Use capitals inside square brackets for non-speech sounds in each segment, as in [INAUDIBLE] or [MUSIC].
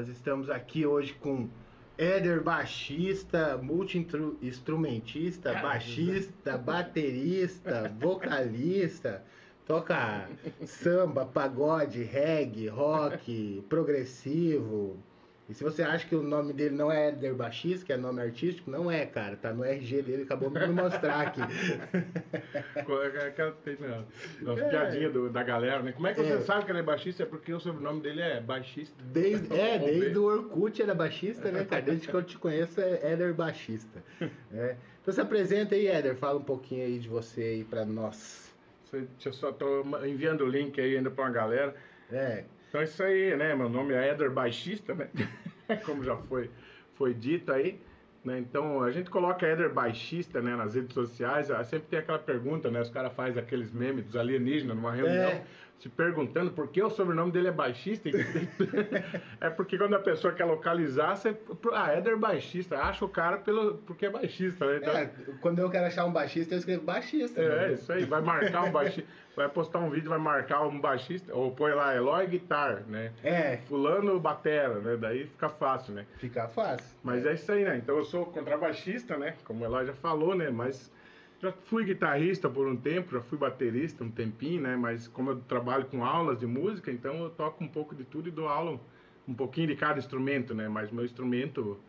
Nós estamos aqui hoje com Éder, baixista, multi-instrumentista, baixista, baterista, vocalista, toca samba, pagode, reggae, rock, progressivo. E se você acha que o nome dele não é Éder Baixista, que é nome artístico, não é, cara. Tá no RG dele, acabou de me mostrar aqui. [LAUGHS] É Aquela tem né, É. piadinhas do- da galera, né? Como é que você É. sabe que ele é baixista? É porque o sobrenome dele é baixista. Desde, [LAUGHS] é, desde o Orkut era baixista, né, cara? Desde que eu te conheço é Éder baixista. É. Então se apresenta aí, Éder. Fala um pouquinho aí de você aí pra nós. Eu só tô enviando o link aí ainda pra uma galera. É, Então é isso aí, né? Meu nome é Éder Baixista, né? [LAUGHS] Como já foi, foi dito aí. Né? Então a gente coloca Éder Baixista né, nas redes sociais. ah, Sempre tem aquela pergunta, né? Os caras fazem aqueles memes dos alienígenas numa reunião. É. Se perguntando por que o sobrenome dele é baixista. [LAUGHS] é porque quando a pessoa quer localizar, você. Ah, Éder Baixista. Acha o cara pelo, porque é baixista, né? Então, É, quando eu quero achar um baixista, eu escrevo baixista. é, né? isso aí, vai marcar um baixista, [LAUGHS] vai postar um vídeo, vai marcar um baixista, ou põe lá Eloy Guitar, né? É, Fulano Batera, né? Daí fica fácil, né? fica fácil. Mas é isso aí, né? Então eu sou contrabaixista, né? Como o Eloy já falou, né? Mas já fui guitarrista por um tempo, já fui baterista um tempinho, né? Mas como eu trabalho com aulas de música, então eu toco um pouco de tudo e dou aula um pouquinho de cada instrumento, né? Mas meu instrumento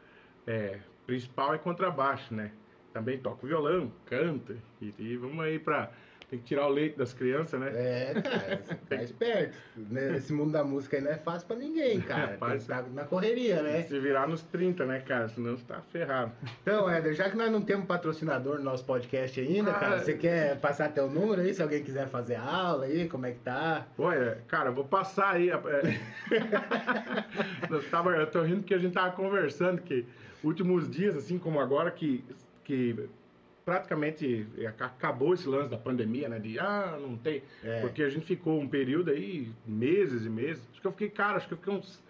é, principal é contrabaixo, né? Também toco violão, canto e, e vamos aí pra... Tem que tirar o leite das crianças, né? É, cara, você [LAUGHS] tá esperto. Né, Esse mundo da música aí não é fácil pra ninguém, cara. Tem que Fácil. estar na correria, né? Se virar nos 30, né, cara? Senão você tá ferrado. Então, Éder, já que nós não temos patrocinador no nosso podcast ainda, Ah, cara, é. você quer passar teu número aí, se alguém quiser fazer aula aí, como é que tá? Olha, cara, eu vou passar aí. é. [LAUGHS] Nós tava, eu tô rindo porque a gente tava conversando que últimos dias, assim como agora, que, que praticamente ac- acabou esse lance da pandemia, né? De ah, não tem. É. Porque a gente ficou um período aí, meses e meses. Acho que eu fiquei, cara, acho que eu fiquei uns,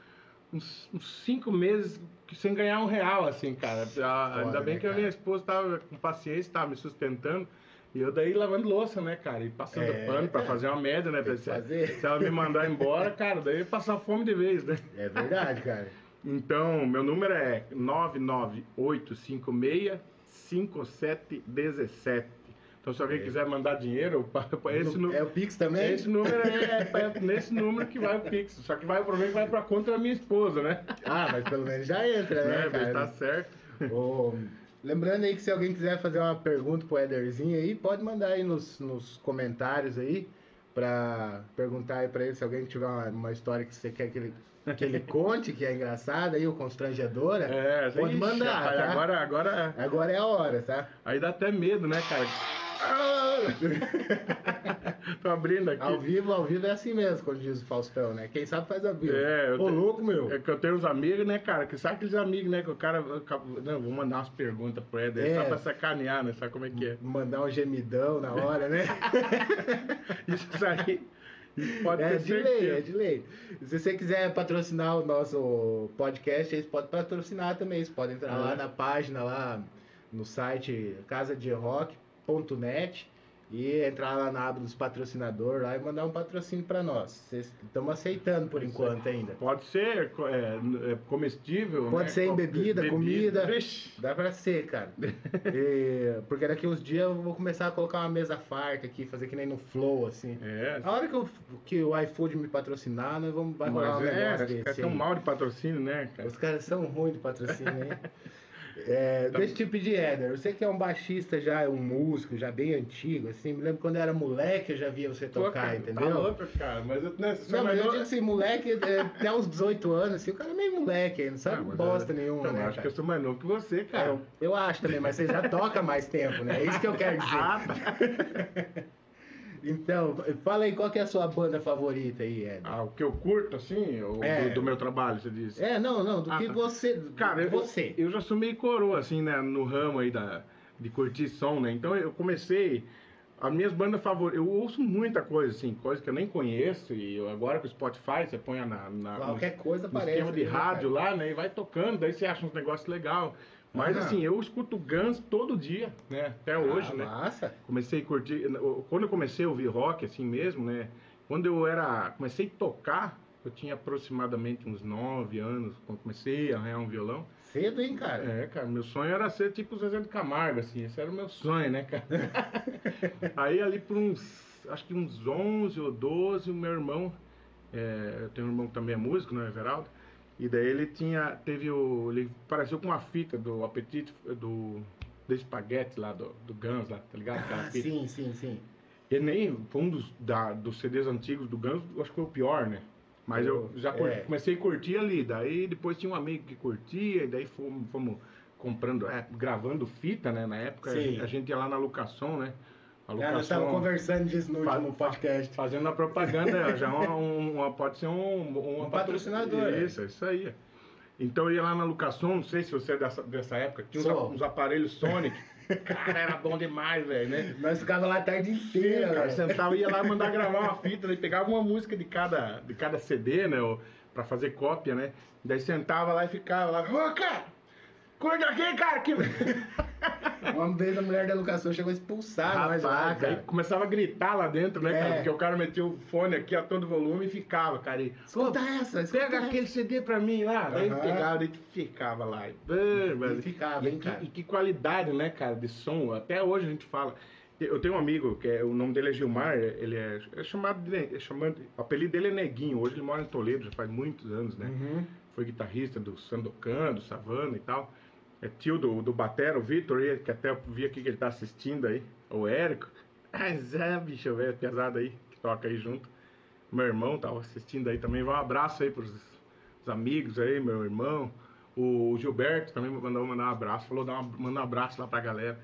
uns, uns cinco meses sem ganhar um real, assim, cara. Ah, ainda Foda, bem né, que a minha esposa tava com paciência, tava me sustentando. E eu daí lavando louça, né, cara? E passando É, pano pra fazer uma média, né? Que Se, fazer. se ela me mandar embora, cara, daí eu ia passar fome de vez, né? É verdade, cara. Então, meu número é 998565717. Então, se alguém É. quiser mandar dinheiro, [LAUGHS] esse, nu- É o Pix também? esse número é, é nesse número que vai o Pix. Só que vai, o problema é que vai pra conta da minha esposa, né? Ah, mas pelo menos já entra, né, [LAUGHS] cara? Tá certo. Ô, lembrando aí que se alguém quiser fazer uma pergunta pro Ederzinho aí, pode mandar aí nos, nos comentários aí pra perguntar aí pra ele se alguém tiver uma, uma história que você quer que ele, que ele conte, que é engraçada aí, ou constrangedora. É, Pode ixi, mandar, tá? Agora, agora. Agora é a hora, tá? Aí dá até medo, né, cara? [LAUGHS] Tô abrindo aqui. Ao vivo, ao vivo é assim mesmo, quando diz o Faustão, né? Quem sabe faz ao vivo. É, eu Ô, te- louco, meu. É que eu tenho uns amigos, né, cara? Que sabe aqueles amigos, né? Que o cara. Não, vou mandar umas perguntas pro Éder, É. só pra sacanear, né? Sabe como é que é? Mandar um gemidão na hora, né? [LAUGHS] Isso aí. Pode É de lei, certeza. é de lei. Se você quiser patrocinar o nosso podcast, aí você pode patrocinar também. Você pode entrar lá É. na página, lá no site casaderock.net e entrar lá na aba dos patrocinadores lá e mandar um patrocínio para nós. Estamos aceitando por Isso enquanto ainda. Pode ser é, é, comestível. Pode né? ser em Co- bebida, comida. Vixe. Dá pra ser, cara. [LAUGHS] E- porque daqui uns dias eu vou começar a colocar uma mesa farta aqui, fazer que nem no Flow, assim. É. A hora que, eu- que o iFood me patrocinar, nós vamos vai rolar um é, negócio desse. tão aí. mal de patrocínio, né, cara? Os caras são ruins de patrocínio, hein? [LAUGHS] É, Tá eu te pedir, Éder. Você que é um baixista já, um músico já bem antigo, assim. Me lembro quando eu era moleque, eu já via você Pô, tocar, cara, entendeu? Tá louco, cara. Mas eu, né, Não, mas eu digo assim, moleque, é, até uns 18 anos, assim, o cara é meio moleque não sabe Ah, bosta eu- nenhuma, Não, né? acho cara? que eu sou mais novo que você, cara. Eu, eu acho também, mas você já toca mais tempo, né? É isso que eu quero dizer. [LAUGHS] Ah, tá. [LAUGHS] Então, fala aí, qual que é a sua banda favorita aí, Éder? Ah, o que eu curto, assim, o É. do, do meu trabalho, você disse. É, não, não, do Ah, que tá. você. Cara, eu, você. eu já sou meio coroa, assim, né, no ramo aí da, de curtir som, né? Então eu comecei As minhas bandas favoritas, eu ouço muita coisa, assim, coisa que eu nem conheço, e eu- agora com o Spotify, você põe na, na, no, Qualquer coisa no aparece. esquema de né, rádio lá, né, e vai tocando, daí você acha uns negócios legais. Mas Aham. assim, eu escuto Guns todo dia, né, até hoje, ah, né. Massa. Comecei a curtir, quando eu comecei a ouvir rock, assim mesmo, né, quando eu era, comecei a tocar, eu tinha aproximadamente uns 9 anos, quando comecei a arranhar um violão. Cedo, hein, cara? É, cara, meu sonho era ser tipo o Zezé de Camargo, assim, esse era o meu sonho, né, cara? [LAUGHS] Aí ali por uns, acho que uns 11 ou 12, o meu irmão, é, eu tenho um irmão que também é músico, né, Everaldo, e daí ele tinha, teve o, ele apareceu com uma fita do apetite, do, do espaguete lá, do, do Guns lá, tá ligado? Aquela Ah, fita. sim, sim, sim. Ele nem, foi um dos, da, dos CDs antigos do Guns, eu acho que foi o pior, né? Mas eu já cur- É. comecei a curtir ali, daí depois tinha um amigo que curtia, e daí fomos, fomos comprando, é, gravando fita, né? Na época a gente, a gente ia lá na locação, né? A Ah, nós estávamos conversando disso no último podcast. Fazendo a propaganda, já uma, uma- pode ser um, Um patrocinador, é. Isso, isso aí. Então eu ia lá na locação, não sei se você é dessa, dessa época, tinha uns, uns aparelhos Sonic. [LAUGHS] Cara, era bom demais, velho, né? Nós ficávamos lá a tarde inteira, Sim, cara, sentava ia lá [LAUGHS] mandar gravar uma fita, daí pegava uma música de cada, de cada CD, né? Ou, pra fazer cópia, né? Daí sentava lá e ficava lá, ô cara, cuida aqui, cara! Que... [LAUGHS] Uma vez a mulher da locação chegou a expulsar nós lá, cara. começava a gritar lá dentro, né, cara? É. Porque o cara metia o fone aqui a todo volume e ficava, cara. E, Escuta essa, escuta Pega essa. aquele CD pra mim lá. Daí Aham. pegava, daí ficava lá. E, velho. E ficava, E hein, que, cara. e que qualidade, né, cara, de som. Até hoje a gente fala. Eu tenho um amigo, que é, o nome dele é Gilmar, ele é, é chamado de. É chamado, o apelido dele é Neguinho. Hoje ele mora em Toledo, já faz muitos anos, né? Uhum. Foi guitarrista do Sandokan, do Savana e tal. É tio do, do Batera, o Vitor, que até vi aqui que ele tá assistindo aí. O Érico. [LAUGHS] Mas é, bicho, velho, pesado aí, que toca aí junto. Meu irmão tava assistindo aí também. Um abraço aí pros os amigos aí, meu irmão. O Gilberto também mandou mandar um abraço, falou dar uma, mandar um abraço lá pra galera.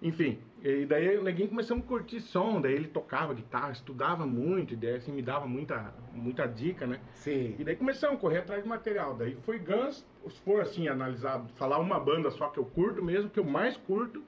Enfim, e daí o neguinho começamos a curtir som, daí ele tocava guitarra, estudava muito, e daí assim me dava muita, muita dica, né? Sim. E daí começamos a correr atrás de material. Daí foi Guns, se for assim, analisar, falar uma banda só que eu curto mesmo, que eu mais curto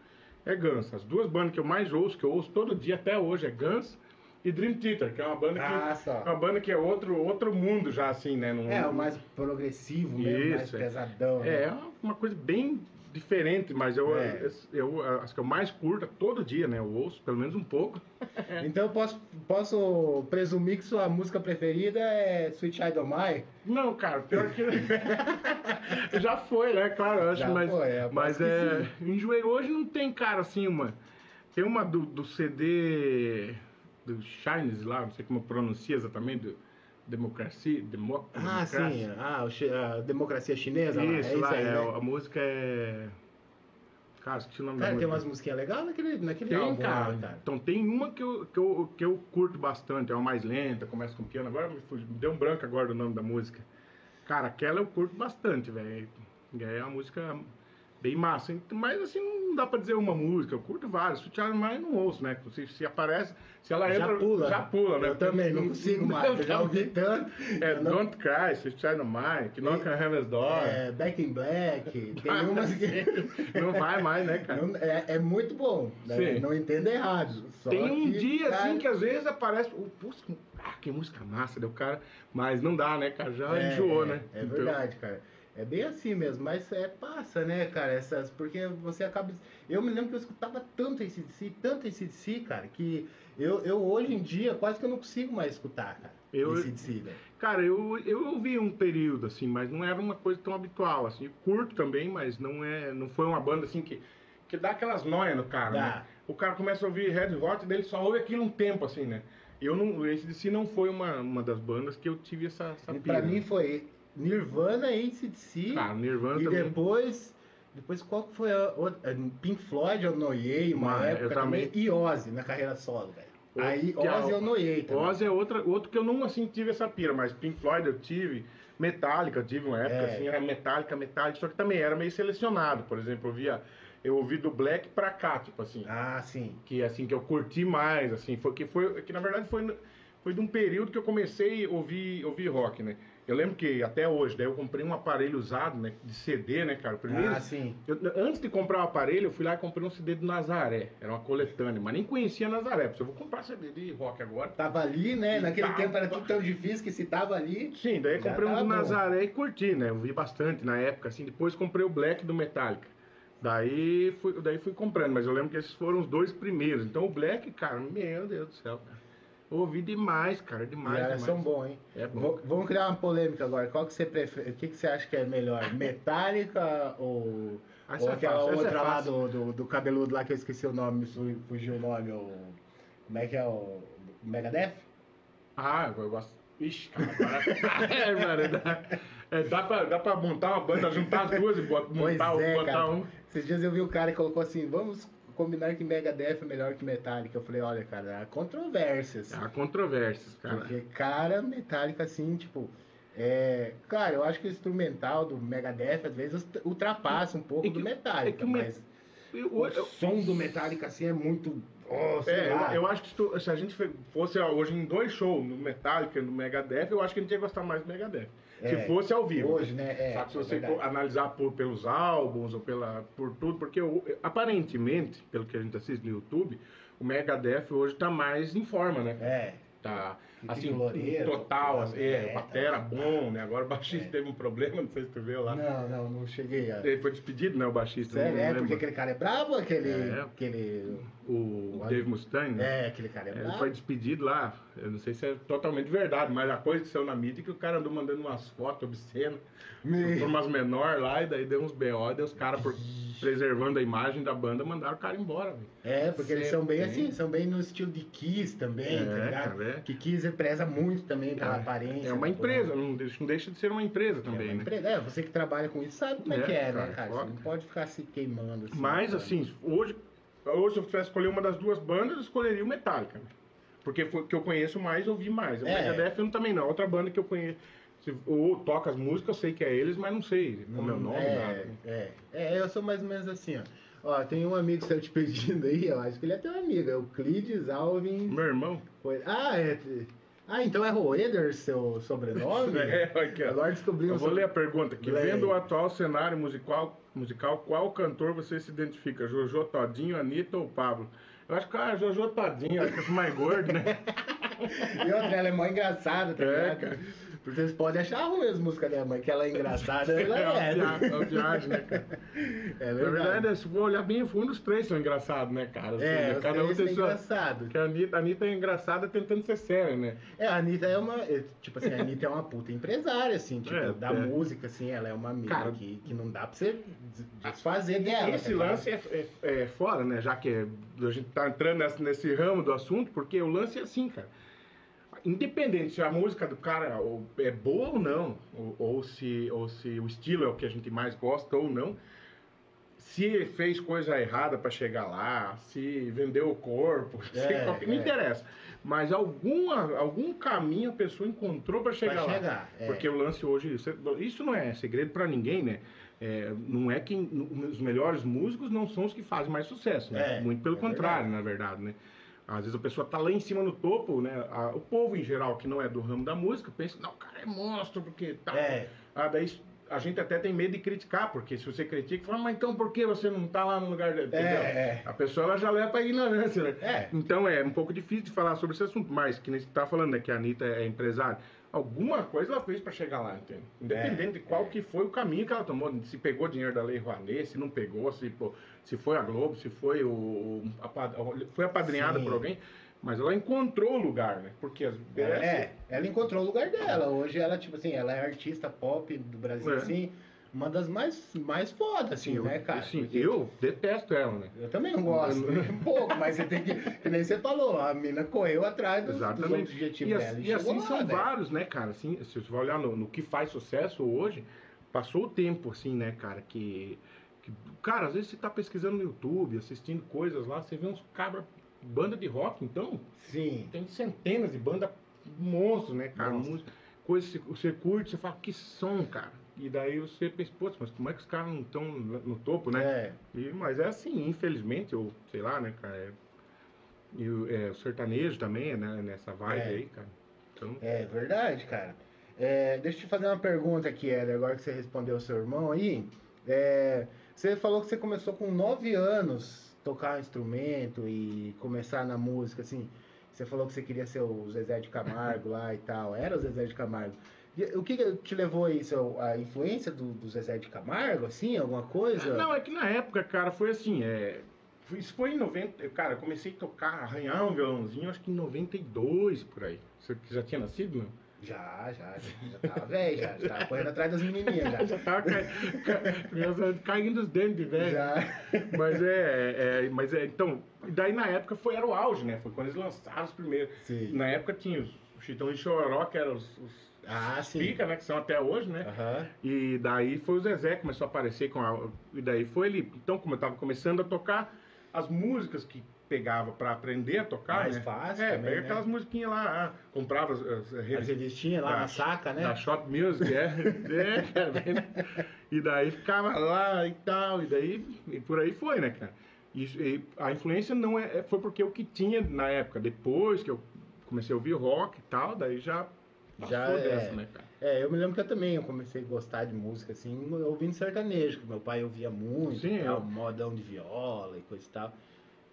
é Guns. As duas bandas que eu mais ouço, que eu ouço todo dia até hoje, é Guns e Dream Theater, que é uma banda que, Ah, é uma banda que é outro, outro mundo já, assim, né? Não- É, o mais progressivo mesmo, mais Isso, é. pesadão. É, né? é uma coisa bem diferente, mas eu, É. eu, as que eu mais curto todo dia, né? Eu ouço pelo menos um pouco. [LAUGHS] Então eu posso, posso presumir que sua música preferida é Sweet Child O' Mine? Não, cara, pior que. [LAUGHS] Já foi, né? Claro, eu acho, Já mas. foi, é, mas é. Enjoei hoje não tem, cara, assim, uma. Tem uma do, do CD. Do Shines lá, não sei como pronuncia exatamente, do Democracia. Demo, Ah, Democracy. sim. Ah, o chi- a democracia chinesa lá. Isso, é isso lá, aí, é, né? a música é. Cara, esqueci o nome Cara, da tem música. umas musiquinhas legais naquele, naquele Tem, álbum cara. lá, cara. Então tem uma que eu, que, eu, que eu curto bastante, é uma mais lenta, começa com piano. Agora me, fugiu- me deu um branco agora do nome da música. Cara, aquela eu curto bastante, velho. E É uma música bem massa. Mas assim, não dá pra dizer uma música, eu curto várias. Se o mais não ouço, né? Se, se aparece, se ela Já entra, pula. já pula, né? Eu também, não consigo mais. Eu já [LAUGHS] ouvi tanto. É, Eu não- Don't Cry, Sweet Child of Mine, que Knock on Heaven's Door. É, Back in Black. [LAUGHS] Tem umas que. Não vai mais, né, cara? Não- é, é muito bom. né? Não entenda errado. Tem um dia cara, assim que às vezes aparece. Oh, putz, ah, que música massa, deu cara. Mas não dá, né, cara? Já É, enjoou, né? É Então, verdade, cara. É bem assim mesmo, mas é passa, né, cara? Essas, porque você acaba. Eu me lembro que eu escutava tanto esse si, tanto esse si, cara, que eu, eu hoje em dia quase que eu não consigo mais escutar, cara. Eu- si, velho. Cara, eu, eu ouvi um período, assim, mas não era uma coisa tão habitual, assim. Curto também, mas não é. Não foi uma banda assim que. Que dá aquelas noias no cara, Dá. né? O cara começa a ouvir Red Hot, daí ele só ouve aquilo um tempo, assim, né? Eu não. Esse de si não foi uma, uma das bandas que eu tive essa, essa E pira. pra mim foi Nirvana, ACDC. Cara, Nirvana e também. depois. Depois qual que foi a outra? Pink Floyd eu noiei uma Mas, época também. também. E Ozzy na carreira solo, velho. Aí é Ozzy o- eu noiei também. Ozzy é outra, outro que eu não assim tive essa pira, mas Pink Floyd eu tive, Metallica eu tive uma época É. assim, era Metallica, Metallica, só que também era meio selecionado, por exemplo, eu via eu ouvi do Black pra cá, tipo assim, Ah, sim. que assim que eu curti mais, assim, foi que foi que na verdade foi foi de um período que eu comecei a ouvir, ouvir rock, né? Eu lembro que até hoje, daí eu comprei um aparelho usado, né? De CD, né, cara? Primeiro, Ah, sim. eu- antes de comprar o aparelho, eu fui lá e comprei um CD do Nazaré. Era uma coletânea, mas nem conhecia Nazaré. Porque eu vou comprar CD de rock agora. Tava ali, né? Naquele Tava. tempo era tudo tão difícil que se tava ali. Sim, daí eu comprei um do bom. Nazaré e curti, né? Eu vi bastante na época, assim. Depois comprei o Black do Metallica. Daí fui, daí fui comprando, mas eu lembro que esses foram os dois primeiros. Então o Black, cara, meu Deus do céu, cara. Eu ouvi demais, cara, demais, e elas demais. são bons, hein? É bom. Vamos criar uma polêmica agora. Qual que você prefere? O que, que você acha que é melhor? [LAUGHS] Metallica ou, Essa ou é aquela fácil, é outra lá do, do, do cabeludo lá que eu esqueci o nome, fu- fugiu o nome, o. Como é que é o. Megadeth? Ah, eu gosto. Ixi, cara, agora. [LAUGHS] é, mano, dá, é, dá, pra, dá pra montar uma banda, juntar as duas e bota, Pois montar, é, botar cara. um. Esses dias eu vi um cara que colocou assim: vamos combinar que Megadeth é melhor que Metallica. Eu falei: olha, cara, há controvérsias. Há controvérsias, cara. Porque, cara, Metallica, assim, tipo. É, claro, eu acho que o instrumental do Megadeth às vezes ultrapassa um pouco É que- do Metallica, é o Me- mas Eu- o eu- som do Metallica assim é muito. Oh, É, eu, eu acho que se, tu- se a gente fosse ó, hoje em dois shows, no Metallica e no Megadeth, eu acho que a gente ia gostar mais do Megadeth. É, se fosse ao vivo. Hoje, né? É, Só que se é você verdade. analisar por, pelos álbuns ou pela, por tudo, porque o- aparentemente, pelo que a gente assiste no YouTube, o Megadeth hoje tá mais em forma, né? É. Tá, assim, Loureiro, total, assim, é, é, batera tá. bom, né? Agora o baixista É. teve um problema, não sei se tu viu lá. Não, não, não cheguei a. Ele foi despedido, né, o baixista? Sério, é, lembro. porque aquele cara é bravo, aquele. É. aquele O Dave Mustaine, né? é, aquele cara é Ele bravo. foi despedido lá. Eu não sei se é totalmente verdade, mas a coisa que saiu na mídia é que o cara andou mandando umas fotos obscenas Me- por umas menor lá, e daí deu uns BO, daí os caras, por- preservando a imagem da banda, mandaram o cara embora. É, porque eles são bem Sempre assim, são bem no estilo de Kiss também, É, tá ligado? é. Que Kiss preza muito também pela É, aparência. É uma empresa, não deixa, não deixa de ser uma empresa É também, uma né? empresa. É, você que trabalha com isso sabe como é, É, que é, cara, né, cara? Você não pode ficar se queimando assim. Mas, assim, hoje, hoje se eu tivesse escolher uma das duas bandas, eu escolheria o Metallica. né? Porque foi que eu conheço mais, ouvi mais. O É. Megadeth eu não- também não. Outra banda que eu conheço, ou toca as músicas, eu sei que é eles, mas não sei como é o nome. é, nada. é, é, eu sou mais ou menos assim, ó. Ó, tem um amigo seu te pedindo aí, eu acho que ele é teu amigo, é o Clides Alvin. Meu irmão? Foi- Ah, é. Ah, então é Roeder seu sobrenome? [LAUGHS] É, aqui, ó. Agora descobrimos. Eu vou ler a pergunta aqui. Lê. Vendo o atual cenário musical, musical, qual cantor você se identifica? Jojo Todinho, Anitta ou Pablo? Eu acho que ah, Jojo Todinho, acho que é mais gordo, né? [LAUGHS] E outra, ela é mó engraçada, tá É, ligado? cara. Vocês podem achar ruim as músicas dela, mas que ela é engraçada, [LAUGHS] ela É uma é. viagem, é uma viagem, né, cara? É Na verdade, se for olhar bem fundo, os três são engraçados, né, cara? Assim, É, né? Cada um tem são sua. engraçados. Porque a Anitta, a Anitta é engraçada tentando ser séria, né? É, a Anitta é uma. é, Tipo assim, a Anitta é uma puta empresária, assim, tipo, É, da é. música, assim, ela é uma amiga Cara, que, que não dá pra você des- desfazer dela. Esse tá lance é, é, é fora, né? Já que é- a gente tá entrando nesse, nesse ramo do assunto, porque o lance é assim, cara. Independente se a música do cara ou- é boa ou não, ou, ou se, ou se o estilo é o que a gente mais gosta ou não, se fez coisa errada pra chegar lá, se vendeu o corpo, [LAUGHS] É, qualquer- não é. interessa. Mas alguma, algum caminho a pessoa encontrou pra chegar Pra lá. chegar. é. Porque o lance hoje, isso- não é segredo pra ninguém, né? É, não é que os melhores músicos não são os que fazem mais sucesso, né? É, Muito pelo contrário, verdade. na verdade, né? Às vezes a pessoa tá lá em cima no topo, né? A- o povo em geral que não é do ramo da música pensa, não, o cara é monstro, porque tá. É. Ah, daí a gente até tem medo de criticar, porque se você critica, fala, mas então por que você não tá lá no lugar dele? Entendeu? É, A pessoa ela já leva pra ignorância, né? é. É. Então é um pouco difícil de falar sobre esse assunto, mas que nem você tá falando, né, que a Anitta é empresária. Alguma coisa ela fez para chegar lá, entende? Independente É, de qual é. que foi o caminho que ela tomou, se pegou dinheiro da Lei Rouanet, se não pegou, se, pô, se foi a Globo, se foi o, apad- foi apadrinhada Sim. por alguém, mas ela encontrou o lugar, né? Porque as É, ela encontrou o lugar dela. Hoje ela, tipo assim, ela é artista pop do Brasil, É. assim, uma das mais, mais fodas, assim, eu, né, cara? assim, Porque eu detesto ela, né? eu também não gosto, [LAUGHS] um pouco, mas você tem que, que nem você falou, a mina correu atrás dos, dos Exatamente. objetivos E, dela. assim, E, assim lá, são velho. vários, né, cara? Assim, se você vai olhar no, no que faz sucesso hoje, passou o tempo, assim, né, cara, que, que- Cara, às vezes você tá pesquisando no YouTube, assistindo coisas lá, você vê uns cabra, banda de rock, então, Sim. tem centenas de banda monstros, né, cara? Música- Coisas que você curte, você fala, que som, cara. E daí você pensa, pô, mas como é que os caras não estão no topo, né? É. E- mas é assim, infelizmente, ou sei lá, né, cara? é- E o, é, o sertanejo também, né? Nessa vibe É. aí, cara. Então, É verdade, cara. É, deixa eu te fazer uma pergunta aqui, Éder, agora que você respondeu o seu irmão aí. É, você falou que você começou com 9 anos tocar um instrumento e começar na música, assim. Você falou que você queria ser o Zezé de Camargo lá e tal. Era o Zezé de Camargo. O que que te levou a isso? A influência do, do Zezé de Camargo, assim? Alguma coisa? Não, é que na época, cara, foi assim, é... Isso foi em 90... Cara, comecei a tocar, arranhar um violãozinho, acho que em 92, por aí. Você já tinha nascido, não? Já, já, já, já tava velho, já, já tava correndo atrás das menininhas já. [LAUGHS] Já tava cai... ca- caindo os dentes de velho. Já. Mas é, é, mas é, então, daí na época foi, era o auge, né? Foi quando eles lançaram os primeiros. Sim. Na época tinha os Chitão e Chororó, que eram os, os Ah, sim. pica, né? Que são até hoje, né? Aham. E daí foi o Zezé que começou a aparecer com a. E daí foi ele. Então, como eu tava começando a tocar, as músicas que pegava pra aprender a tocar. Mais né? fácil É, também, pega né? aquelas musiquinhas lá, ah, comprava as, as As revistas revistinhas lá Da- na saca, né? da Shop Music, é. [LAUGHS] é, cara. E daí ficava lá e tal, e daí e por aí foi, né, cara? E, e a influência não é, é- foi porque o que tinha na época, depois que eu comecei a ouvir rock e tal, daí já Já é. dessa, né, cara? É, eu me lembro que eu também eu comecei a gostar de música assim, ouvindo sertanejo, que meu pai ouvia muito, Sim, tal, eu- modão de viola e coisa e tal.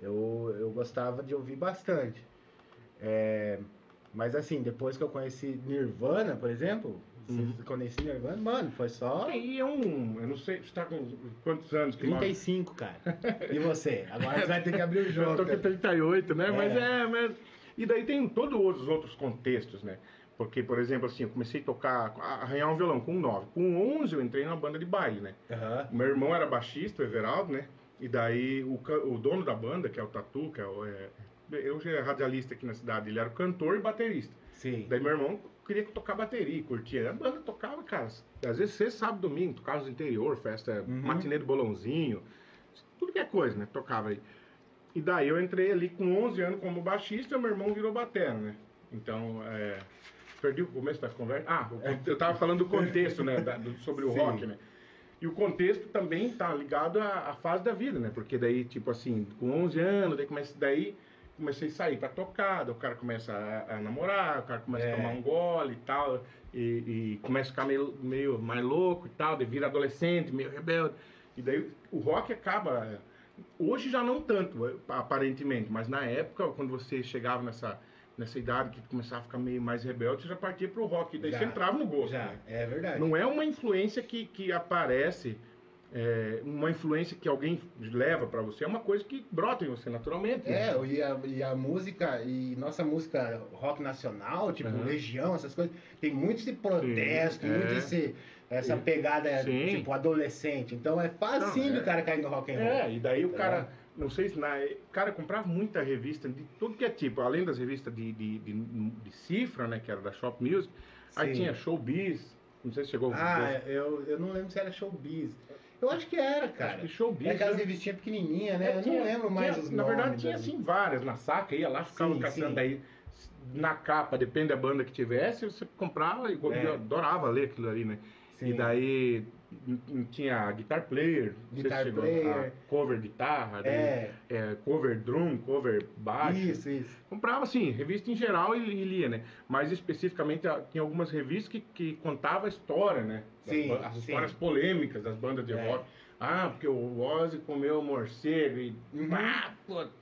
Eu, eu gostava de ouvir bastante. É, mas assim, depois que eu conheci Nirvana, por exemplo, Uhum. conheci Nirvana, mano, foi só E é um, eu não sei, você tá com quantos anos? que mora? 35, cara. [LAUGHS] E você? Agora você vai ter que abrir o Eu jogo. tô com 38, né? É. Mas é, mas... E daí tem todos os outros contextos, né? Porque, por exemplo, assim, eu comecei a tocar, a arranhar um violão com 9. Com 11 eu entrei na banda de baile, né? O meu irmão era baixista, o Everaldo, né? E daí o, o dono da banda, que é o Tatu, que é o... É, eu já é radialista aqui na cidade, ele era cantor e baterista. Sim. Daí meu irmão queria tocar bateria, curtia. A banda tocava, cara, às vezes sexta, sábado, domingo, tocava no interior, festa, Uhum. matinê do bolãozinho, tudo que é coisa, né? Tocava aí. E daí eu entrei ali com 11 anos como baixista, meu irmão virou batera, né? Então, é... Perdi o começo da conversa. Ah, con- eu tava falando do contexto, né? da- do- sobre o Sim. rock, né? E o contexto também tá ligado à, à fase da vida, né? Porque daí, tipo assim, com 11 anos, daí, comecei, daí comecei a sair pra tocar, o cara começa a, a namorar, o cara começa É. a tomar um gole e tal, e, e começa a ficar meio, meio mais louco e tal, daí vira adolescente, meio rebelde. E daí o rock acaba. Hoje já não tanto, aparentemente, mas na época, quando você chegava nessa, nessa idade que começava a ficar meio mais rebelde, você já partia pro rock, e daí Já. você entrava no gosto. Já, né? é verdade. Não é uma influência que, que aparece, é, uma influência que alguém leva pra você, é uma coisa que brota em você naturalmente. né? É, e a, e a música, e nossa música rock nacional, tipo Aham. Legião, essas coisas, tem muito esse protesto, Sim, muito é. esse, essa pegada, Sim. tipo, adolescente. Então é facinho Não, é. do cara cair no rock and roll. É, e daí o Tá cara, não sei se na, cara comprava muita revista de tudo que é tipo, além das revistas de, de, de, de cifra, né, que era da Shop Music, aí Sim. tinha Showbiz, não sei se chegou Ah, eu, eu não lembro se era showbiz. Eu acho que era, cara. acho que Showbiz. É aquelas né? revistinhas pequenininhas, né? É, eu tinha- não lembro mais tinha- os Na nomes. verdade, tinha assim várias na saca, ia lá, ficava Sim, caçando. sim. Daí, na capa, depende da banda que tivesse, você comprava e É. eu adorava ler aquilo ali, né? Sim. E daí tinha Guitar Player, se Guitar chegou, Player. cover guitarra, daí, É, é, cover drum, cover baixo. isso, isso. Comprava, assim, revista em geral e, e lia, né? Mas especificamente tinha algumas revistas que, que contavam a história, né? Sim, as sim. histórias polêmicas das bandas de É. rock. Ah, porque o Ozzy comeu morcego e. Uhum.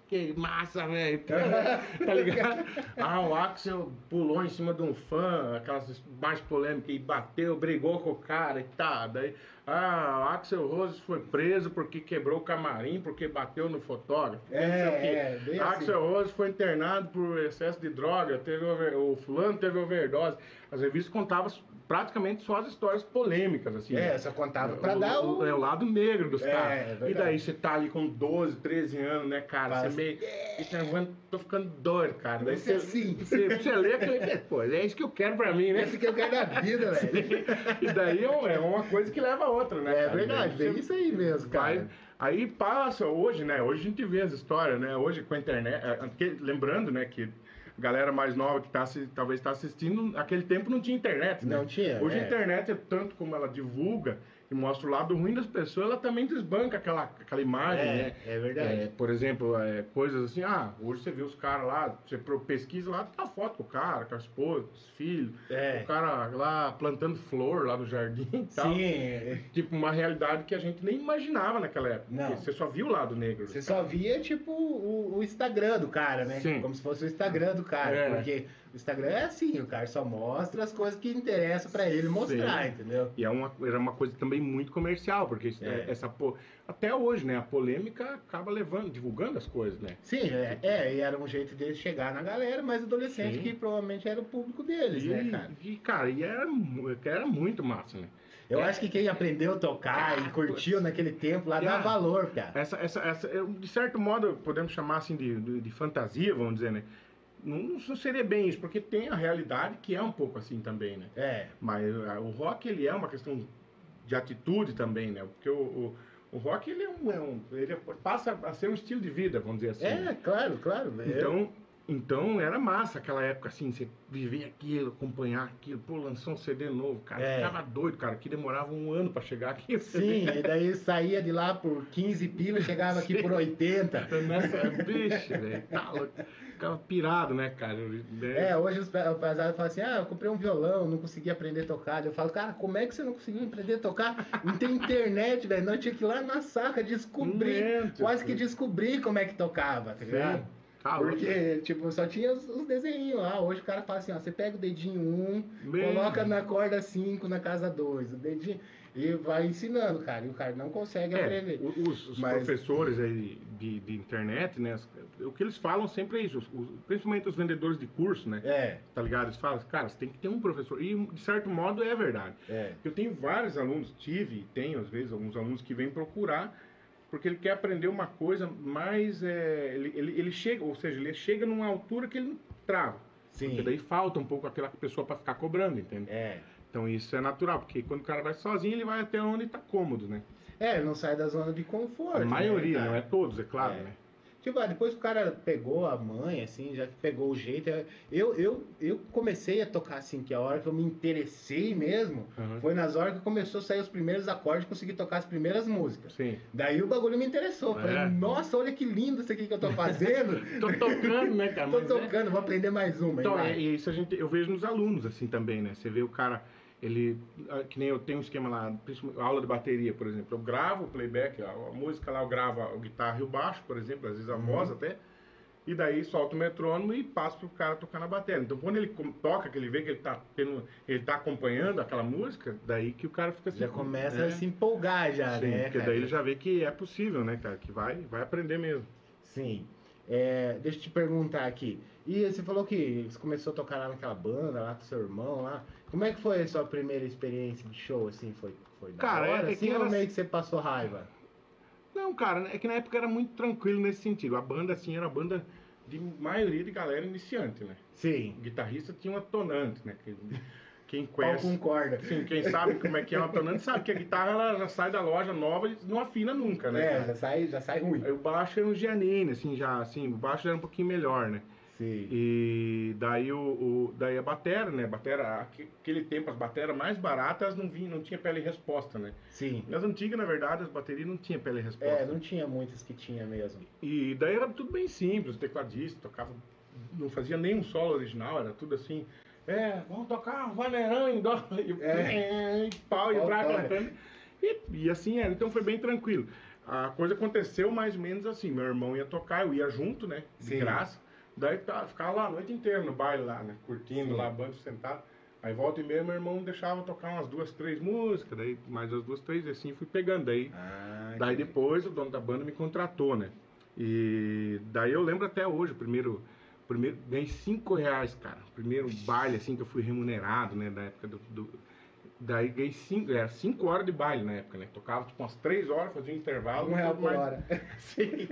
Que massa, velho. [LAUGHS] tá ligado? Ah, o Axel pulou em cima de um fã, aquelas mais polêmicas, e bateu, brigou com o cara e tá. Daí, ah, o Axel Rose foi preso porque quebrou o camarim, porque bateu no fotógrafo. É, é, assim. Axel Rose foi internado por excesso de droga, teve o fulano teve overdose. As revistas contavam praticamente só as histórias polêmicas, assim. É, só contava pra o, dar o, o... é o lado negro dos É, caras. é e daí você tá ali com 12, 13 anos, né, cara? Fala Você meio. Isso, eu tô ficando doido, cara. Daí Vai ser você, assim. você, você lê aquele. Pô, é isso que eu quero pra mim, né? Esse que eu quero da vida, velho. [LAUGHS] e daí é é uma coisa que leva a outra, né? É cara? verdade, é você isso aí mesmo, vai- cara. Aí passa hoje, né? Hoje a gente vê as histórias, né? Hoje com a internet. é, porque- lembrando, né, que galera mais nova que tá, assi- talvez está assistindo, naquele tempo não tinha internet, né? Não tinha, Hoje é. a internet é tanto como ela divulga e mostra o lado ruim das pessoas, ela também desbanca aquela, aquela imagem, É, né? é verdade. É, por exemplo, é, coisas assim, ah, hoje você vê os caras lá, você pesquisa lá, tá a foto com o cara, com a esposa, com os filhos, É. o cara lá plantando flor lá no jardim e tal. Sim, é. Tipo, uma realidade que a gente nem imaginava naquela época. Não. Você só viu o lado negro. Você só via, tipo, o, o Instagram do cara, né? Sim. Como se fosse o Instagram do cara. É. Porque o Instagram é assim, o cara só mostra as coisas que interessam pra ele mostrar, Sim. entendeu? E é uma, era uma coisa também muito comercial, porque isso- É. essa até hoje, né? A polêmica acaba levando, divulgando as coisas, né? Sim, é, é, e era um jeito deles chegar na galera mais adolescente, Sim. que provavelmente era o público deles, E, né, cara? e, cara, e era, era muito massa, né? Eu É. acho que quem aprendeu a tocar Ah, e curtiu naquele tempo lá dá Ah. valor, cara. Essa, essa, essa, de certo modo, podemos chamar assim de, de, de fantasia, vamos dizer, né? Não, seria bem isso, porque tem a realidade que é um pouco assim também, né? É, Mas ah, o rock, ele é uma questão de atitude também, né? Porque o, o, o rock, ele, é um, é um- ele é- passa a ser um estilo de vida, vamos dizer assim. né? é, claro, claro. Eu- Então, então era massa aquela época, assim, você viver aquilo, acompanhar aquilo, pô, lançou um CD novo, cara, É. ficava doido, cara, que demorava um ano pra chegar aqui. Sim, e daí saía de lá por 15 pilas, chegava aqui [LAUGHS] por 80. Nessa, bicho, velho, tá louco. Ficava pirado, né, cara? É, hoje os pe- o pesado fala assim: ah, eu comprei um violão, não consegui aprender a tocar. Eu falo, cara, como é que você não conseguiu aprender a tocar? Não tem internet, velho. Nós tínhamos que ir lá na saca descobrir, quase que descobrir como é que tocava, tá ligado? Sim, louco. Porque, tipo, só tinha os, os desenhinhos lá. Hoje o cara fala assim, ó, você pega o dedinho 1, Mesmo. coloca na corda 5 na casa 2, o dedinho. E vai ensinando, cara. E o cara não consegue É, aprender. os, os Mas- professores aí de, de internet, né? O que eles falam sempre é isso, os- os- principalmente os vendedores de curso, né? É, Tá ligado? Eles falam, cara, você tem que ter um professor. E, de certo modo, é verdade. é. Eu tenho vários alunos, tive e tenho, às vezes, alguns alunos que vêm procurar porque ele quer aprender uma coisa mais. é, ele, ele, ele chega, ou seja, ele chega numa altura que ele não trava. Porque Sim. daí falta um pouco aquela pessoa para ficar cobrando, entende? É. Então isso é natural, porque quando o cara vai sozinho, ele vai até onde está cômodo, né? É, ele não sai da zona de conforto. A né, maioria, cara? não é todos, é claro, É. né? Tipo, ah, depois que o cara pegou a mãe, assim, já pegou o jeito. Eu, eu, eu comecei a tocar assim, que a hora que eu me interessei mesmo Aham. foi nas horas que começou a sair os primeiros acordes, consegui tocar as primeiras músicas. Sim. Daí o bagulho me interessou. Falei, É. nossa, olha que lindo isso aqui que eu tô fazendo. [LAUGHS] Tô tocando, né, cara? [LAUGHS] tô é- tocando, vou aprender mais uma. Então, é, e isso a gente, eu vejo nos alunos assim também, né? Você vê o cara, ele, ah, que nem eu tenho um esquema lá, aula de bateria, por exemplo, eu gravo o playback, a, a música lá eu gravo a guitarra e o baixo, por exemplo, às vezes a Uhum. voz até, e daí solto o metrônomo e passo pro cara tocar na bateria. Então, quando ele toca, que ele vê que ele tá tendo, ele tá acompanhando aquela música, daí que o cara fica assim, Já começa é, a se empolgar já, sim, né? porque cara? daí ele já vê que é possível, né, cara, que vai, vai aprender mesmo. Sim. É, deixa eu te perguntar aqui. E você falou que você começou a tocar lá naquela banda, lá com seu irmão lá. Como é que foi a sua primeira experiência de show, assim? Foi, foi da Cara, hora, é assim, que ou era- meio que você passou raiva? Não, cara, é que na época era muito tranquilo nesse sentido. A banda, assim, era uma banda de maioria de galera iniciante, né? Sim. O guitarrista tinha uma tonante, né? Que- Quem conhece, com corda. assim, quem sabe como é que é uma tonante, sabe que a guitarra ela já sai da loja nova e não afina nunca, né? É, já sai, já sai ruim. O baixo era um Giannini, assim, já, assim, o baixo era um pouquinho melhor, né? Sim. E daí o, o- daí a batera, né? Batera, aque- aquele tempo as bateras mais baratas não vinham, não tinha pele resposta, né? Sim. Nas antigas, na verdade, as baterias não tinham pele resposta. É, não tinha muitas que tinha mesmo. E daí era tudo bem simples, o tecladista tocava, não fazia nenhum solo original, era tudo assim, é, vamos tocar um vaneirão em dó, e, É. e pau, e Autório. cantando. E, e assim era, então foi bem tranquilo. A coisa aconteceu mais ou menos assim, meu irmão ia tocar, eu ia junto, né, de Sim. graça. Daí tá, ficava lá a noite inteira no baile lá, né, curtindo Sim. lá, banco sentado. Aí volta e meia meu irmão deixava tocar umas duas, três músicas, daí mais as duas, três, e assim fui pegando. Daí Ah, Daí depois o dono da banda me contratou, né? E daí eu lembro até hoje, o primeiro, primeiro ganhei cinco reais, cara. Primeiro baile assim que eu fui remunerado, né? Da época do. do- daí ganhei cinco, era cinco horas de baile na época, né? Tocava tipo umas três horas, fazia um intervalo. Um real por mais- hora. [LAUGHS] Sim,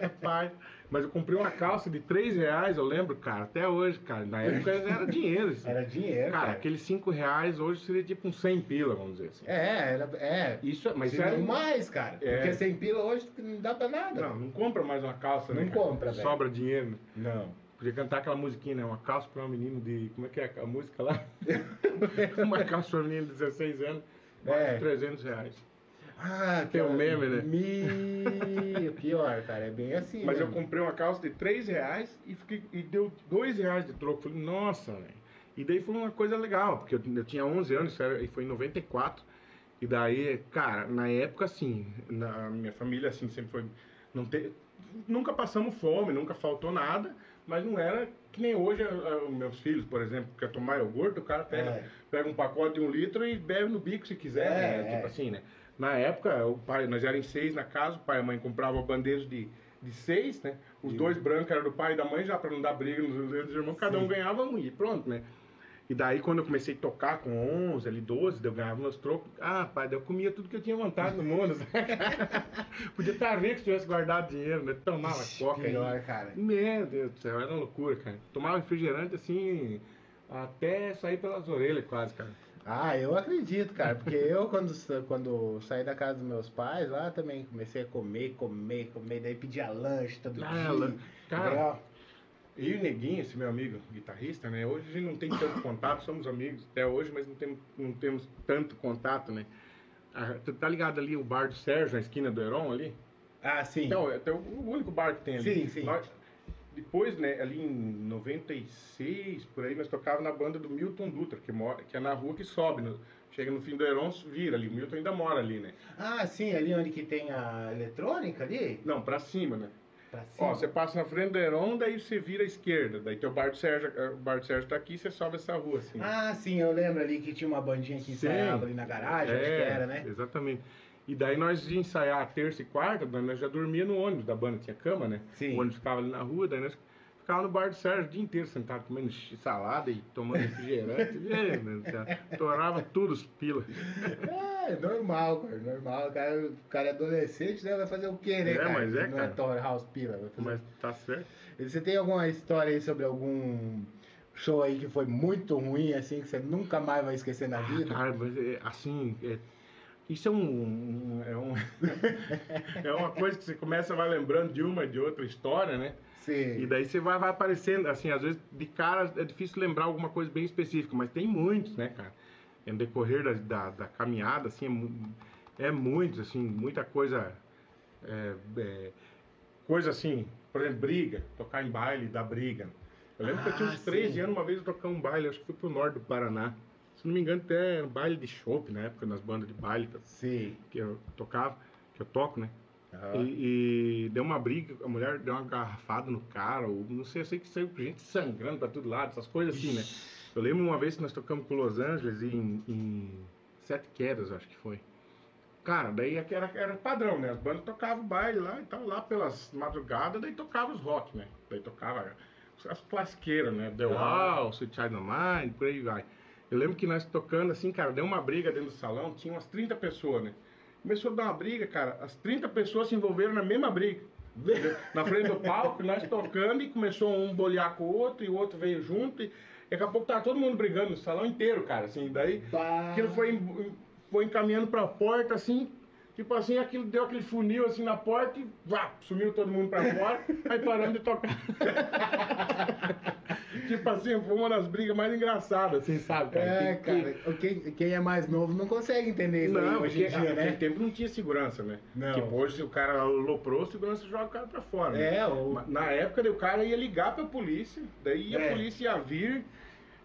rapaz. Mas eu comprei uma calça de três reais, eu lembro, cara, até hoje, cara. Na época era dinheiro. Assim. Era dinheiro, Cara, cara. aqueles cinco reais hoje seria tipo uns 100 pila, vamos dizer assim. É, era, é. Isso, mas Mas isso era não um- mais, cara. É. Porque sem pila hoje não dá pra nada. Não, não compra mais uma calça, né? Não compra, velho. Sobra dinheiro. né? Não. Podia cantar aquela musiquinha, né? Uma calça pra um menino de. Como é que é a música lá? [LAUGHS] uma calça pra um menino de 16 anos. mais É. de 300 reais. Ah, Tem um meme, né? Me... Pior, cara, é bem assim. Mas eu mesmo. comprei uma calça de 3 reais e, fiquei, e deu 2 reais de troco. Falei, nossa, velho. E daí foi uma coisa legal, porque eu, eu tinha 11 anos, era, e foi em 94. E daí, cara, na época, assim, na minha família, assim, sempre foi. Não te, nunca passamos fome, nunca faltou nada, mas não era que nem hoje ah, ah, os meus filhos, por exemplo, quer tomar iogurte, o cara pega, É. pega um pacote de um litro e bebe no bico se quiser, É, né? é. Tipo assim, né? Na época, o pai, nós éramos seis na casa, o pai e a mãe compravam bandejos de, de seis, né? Os Sim. dois brancos eram do pai e da mãe, já para não dar briga nos irmãos, cada um Sim. ganhava um e pronto, né? E daí, quando eu comecei a tocar com 11, ali 12, daí eu ganhava meus trocos. Ah, pai, eu comia tudo que eu tinha vontade no mundo. [LAUGHS] Podia estar rico se tivesse guardado dinheiro, né? Tomava Ixi, coca aí. Pior, cara. Meu Deus do céu, era uma loucura, cara. Tomava refrigerante assim, até sair pelas orelhas quase, cara. Ah, eu acredito, cara, porque eu quando, quando saí da casa dos meus pais lá também comecei a comer, comer, comer, daí pedia lanche todo Ah, dia. cara. E o Neguinho, esse meu amigo guitarrista, né? Hoje a gente não tem tanto [LAUGHS] contato, somos amigos até hoje, mas não temos, não temos tanto contato, né? Ah, tá ligado ali o bar do Sérgio, na esquina do Heron ali? Ah, sim. Então, é até o único bar que tem ali. Sim, sim. Nós- depois, né, ali em 96, por aí, nós tocávamos na banda do Milton Dutra, que, mora, que é na rua que sobe. no- chega no fim do Heron, vira ali. O Milton ainda mora ali, né? Ah, sim, ali onde que tem a eletrônica ali? Não, pra cima, né? Ó, você passa na frente do Heron, daí você vira à esquerda. Daí tem o bar do Sérgio, o bar do Sérgio tá aqui, você sobe essa rua, assim. Ah, sim, eu lembro ali que tinha uma bandinha que Sim. ensaiava ali na garagem, acho que era, né? Exatamente. E daí nós ia ensaiar terça e quarta, daí nós já dormia no ônibus da banda, tinha cama, né? Sim. O ônibus ficava ali na rua, daí nós ficava no bar do Sérgio o dia inteiro sentado comendo x- salada e tomando refrigerante. [LAUGHS] Meu Deus do céu. Torava tudo os pila. [LAUGHS] É, normal, cara, normal. O cara, o cara é adolescente, né? Vai fazer o quê, né, É, cara? mas é, Não cara. é torrar os pila. Fazer... Mas tá certo. Você tem alguma história aí sobre algum show aí que foi muito ruim, assim, que você nunca mais vai esquecer na vida? Cara, mas é, assim, é- isso é um, um- é um [LAUGHS] é uma coisa que você começa vai lembrando de uma e de outra história, né? E Sim. daí você vai, vai aparecendo, assim, às vezes de cara é difícil lembrar alguma coisa bem específica, mas tem muitos, né, cara? No decorrer da, da, da caminhada, assim, é, é muitos, assim, muita coisa. é, é, coisa assim, por exemplo, briga, tocar em baile, dar briga. Eu lembro que eu tinha Ah, uns 13 sim. anos, uma vez eu tocar um baile, acho que fui pro norte do Paraná. Se não me engano, até era um baile de chopp na época, nas bandas de baile Sim. que eu tocava, que eu toco, né? E, e deu uma briga, a mulher deu uma garrafada no cara, ou não sei, eu sei que saiu gente sangrando pra todo lado, essas coisas assim, né? Eu lembro uma vez que nós tocamos com Los Angeles em, em Sete Quedas, acho que foi. Cara, daí era, era padrão, né? As bandas tocavam baile lá e tal, lá pelas madrugadas, daí tocava os rock, né? Daí tocava as classiqueiras, né? The Ah. Wall, Sweet Child of Mine, por aí vai. Eu lembro que nós tocando assim, cara, deu uma briga dentro do salão, tinha umas 30 pessoas, né? Começou a dar uma briga, cara, as 30 pessoas se envolveram na mesma briga. [LAUGHS] Na frente do palco, nós tocando e começou um bolear com o outro e o outro veio junto e daqui a pouco tava todo mundo brigando no salão inteiro, cara, assim, daí Bah. aquilo foi, foi encaminhando pra porta, assim, tipo assim, aquilo deu aquele funil assim na porta e vá, sumiu todo mundo pra fora, [LAUGHS] aí parando de tocar. tipo assim, foi uma das brigas mais engraçadas, assim, sabe, cara? É, Que- que- cara, quem, quem é mais novo não consegue entender isso aí Não, hoje porque em dia, naquele né? tempo não tinha segurança, né? Não. Tipo, hoje se o cara aloprou, a segurança joga o cara pra fora. né? É, ou... Ma- Na época, o cara ia ligar pra polícia, daí a É. polícia ia vir,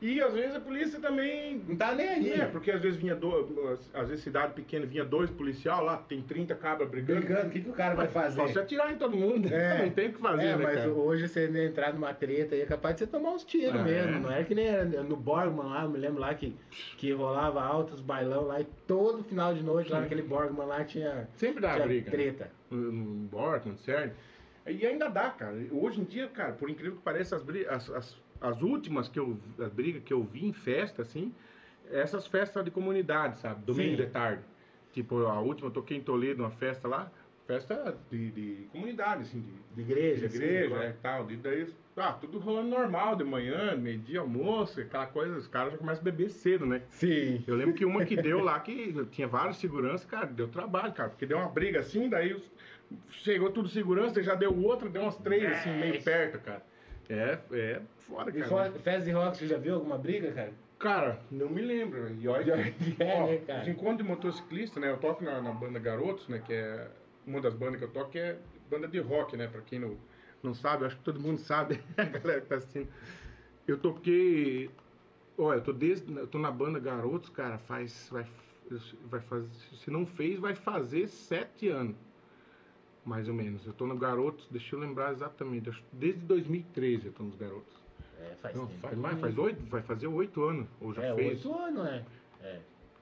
e às vezes a polícia também. não tá nem aí. É, porque às vezes vinha dois, às vezes cidade pequena vinha dois policial lá, tem 30 cabras brigando. Brigando, o que, que o cara vai fazer? Só se atirar em todo mundo, É. [LAUGHS] não tem o que fazer, É, né, mas cara? hoje você entrar numa treta aí é capaz de você tomar uns tiros É. mesmo. Não é que nem era no Borgman lá, eu me lembro lá que, que rolava altos bailão lá e todo final de noite lá naquele Borgman lá tinha, Sempre dá tinha briga. né? treta. no no Borg, no CERN. E ainda dá, cara. Hoje em dia, cara, por incrível que pareça, as, as, as, as últimas que eu, as brigas que eu vi em festa, assim, essas festas de comunidade, sabe? Domingo Sim. de tarde. Tipo, a última eu toquei em Toledo, uma festa lá, festa de, de comunidade, assim, de, De igreja, de assim, igreja, né, e tal. E daí, ah, tudo rolando normal, de manhã, meio-dia, almoço, aquela coisa, os caras já começam a beber cedo, né? Sim. Eu lembro que uma que deu lá, que tinha vários seguranças, cara, deu trabalho, cara, porque deu uma briga assim, daí chegou tudo segurança, já deu outra, deu umas três, assim, meio perto, cara. É, é foda, E cara. fora, festa de rock, você já viu alguma briga, cara? Cara, não me lembro. E olha, [LAUGHS] É, ó, né, cara? os encontros de motociclista, né? Eu toco na, na banda Garotos, né? Que é uma das bandas que eu toco, que é banda de rock, né? Pra quem não, não sabe, acho que todo mundo sabe, [LAUGHS] a galera que tá assistindo. Eu toquei. Olha, eu tô, desde, eu tô na banda Garotos, cara, faz. Vai, vai fazer. Se não fez, vai fazer sete anos. Mais ou menos. Eu tô no Garotos, deixa eu lembrar exatamente. Desde 2013 eu tô nos Garotos. É, faz Não, tempo. faz mais, faz oito, vai fazer oito anos. Ou já É, fez. oito anos, é. É.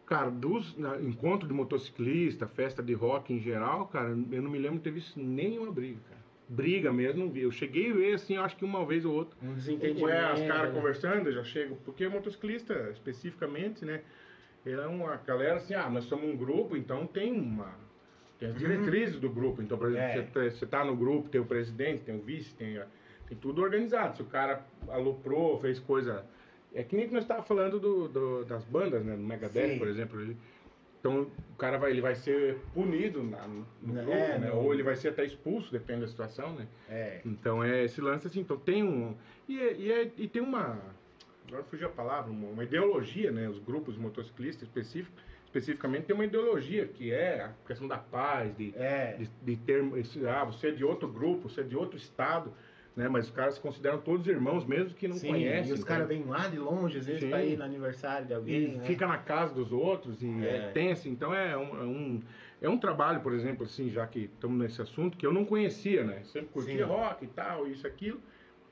Cara, dos encontro de motociclista, festa de rock em geral, cara, eu não me lembro de ter visto nenhuma briga, cara. Briga mesmo, não vi. Eu cheguei a ver, assim, acho que uma vez ou outra. Um desentendimento. Ué, os caras né? conversando, eu já chego. Porque motociclista, especificamente, né? É uma galera assim, ah, nós somos um grupo, então tem uma. Tem as diretrizes do grupo. Então, por exemplo, É. você, tá- você tá no grupo, tem o presidente, tem o vice, tem, tem tudo organizado. Se o cara aloprou, fez coisa. É que nem que nós estávamos falando do, do- das bandas, né? Do Megadeth, Sim. por exemplo. Então o cara vai, ele vai ser punido na- no É, grupo, né? no- Ou ele vai ser até expulso, depende da situação, né? É. Então é esse lance assim, então tem um. E, é- e, é- e tem uma. Agora fugiu a palavra, uma, uma ideologia, né? Os grupos motociclistas específico, especificamente tem uma ideologia que é a questão da paz, de, É. de, de ter. esse- Ah, você é de outro grupo, você é de outro estado, né? Mas os caras se consideram todos irmãos, mesmo que não Sim, conhecem. e os caras vêm lá de longe, às vezes, pra ir no aniversário de alguém. e né? fica na casa dos outros e é, É. tenso. Então é um, é um é um trabalho, por exemplo, assim, já que estamos nesse assunto, que eu não conhecia, né? Sempre curtia Sim. rock e tal, isso, aquilo.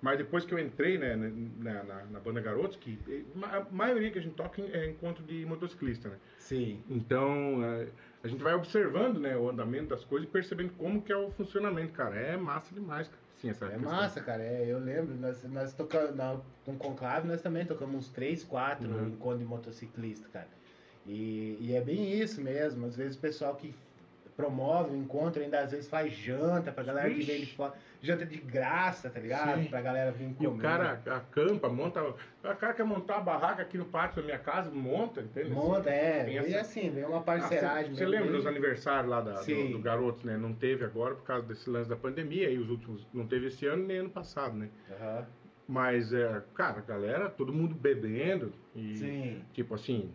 Mas depois que eu entrei né, na, na, na banda Garotos, que eh, a maioria que a gente toca é encontro de motociclista, né? Sim. Então, é, a gente vai observando né, o andamento das coisas e percebendo como que é o funcionamento, cara. É massa demais, cara. Sim, essa É questão. massa, cara. É, eu lembro, nós, nós tocamos na, com Conclave, nós também tocamos uns três, quatro Uhum. encontros de motociclista, cara. E, e é bem isso mesmo. Às vezes o pessoal que promove o encontro ainda às vezes faz janta pra galera que Vixe. vem de fora. Janta de graça, tá ligado? Sim. Pra galera vir comer. E o cara acampa, monta. O cara quer montar a barraca aqui no pátio da minha casa, monta, entende? monta, é. Tem E essa- assim, vem uma Ah, parceragem. Você lembra dos aniversários lá da, do, do Garotos, né? Não teve agora por causa desse lance da pandemia, e os últimos. Não teve esse ano nem ano passado, né? Aham. Mas, é, cara, a galera, todo mundo bebendo. E, Sim. tipo assim.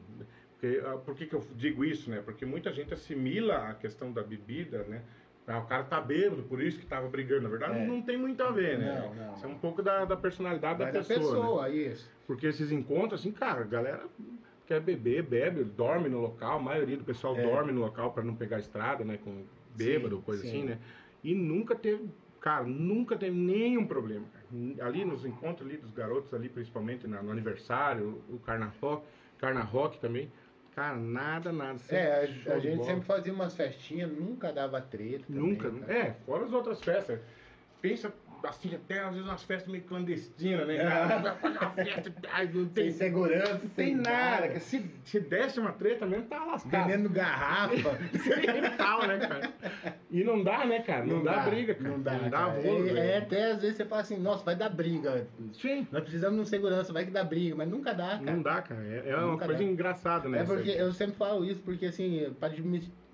Porque, ah, por que, que eu digo isso, né? Porque muita gente assimila a questão da bebida, né? Ah, o cara tá bêbado, por isso que tava brigando. Na verdade, É. não tem muito a ver, né? Não, não. Isso é um pouco da, da personalidade Vai da pessoa. né? pessoa, isso. Porque esses encontros, assim, cara, a galera quer beber, bebe, dorme no local, a maioria do pessoal É. dorme no local para não pegar estrada, né, com bêbado, Sim, coisa sim. assim, né? E nunca teve, cara, nunca teve nenhum problema. cara. Ali nos encontros ali dos garotos ali, principalmente na- no aniversário, o Carna Rock, Carna Rock também, cara, nada, nada. É, a, a de gente sempre fazia umas festinhas, nunca dava treta. também, Nunca, cara. é, fora as outras festas. Pensa assim, até às vezes umas festas meio clandestinas, né, É. cara? Vai fazer uma festa, ai, não Sem tem segurança, Não tem nada. que Se, se desse uma treta mesmo, tá lascado. Vendendo garrafa. Sem tal, né, cara? E não dá, né, cara? Não, dá, briga, cara. Não dá, Não dá rolo, é, é, até às vezes você fala assim, nossa, vai dar briga. Sim. Nós precisamos de um segurança, vai que dá briga, mas nunca dá, cara. Não dá, cara. É, é uma coisa dá. engraçada, né? É porque eu sempre falo isso, porque assim, para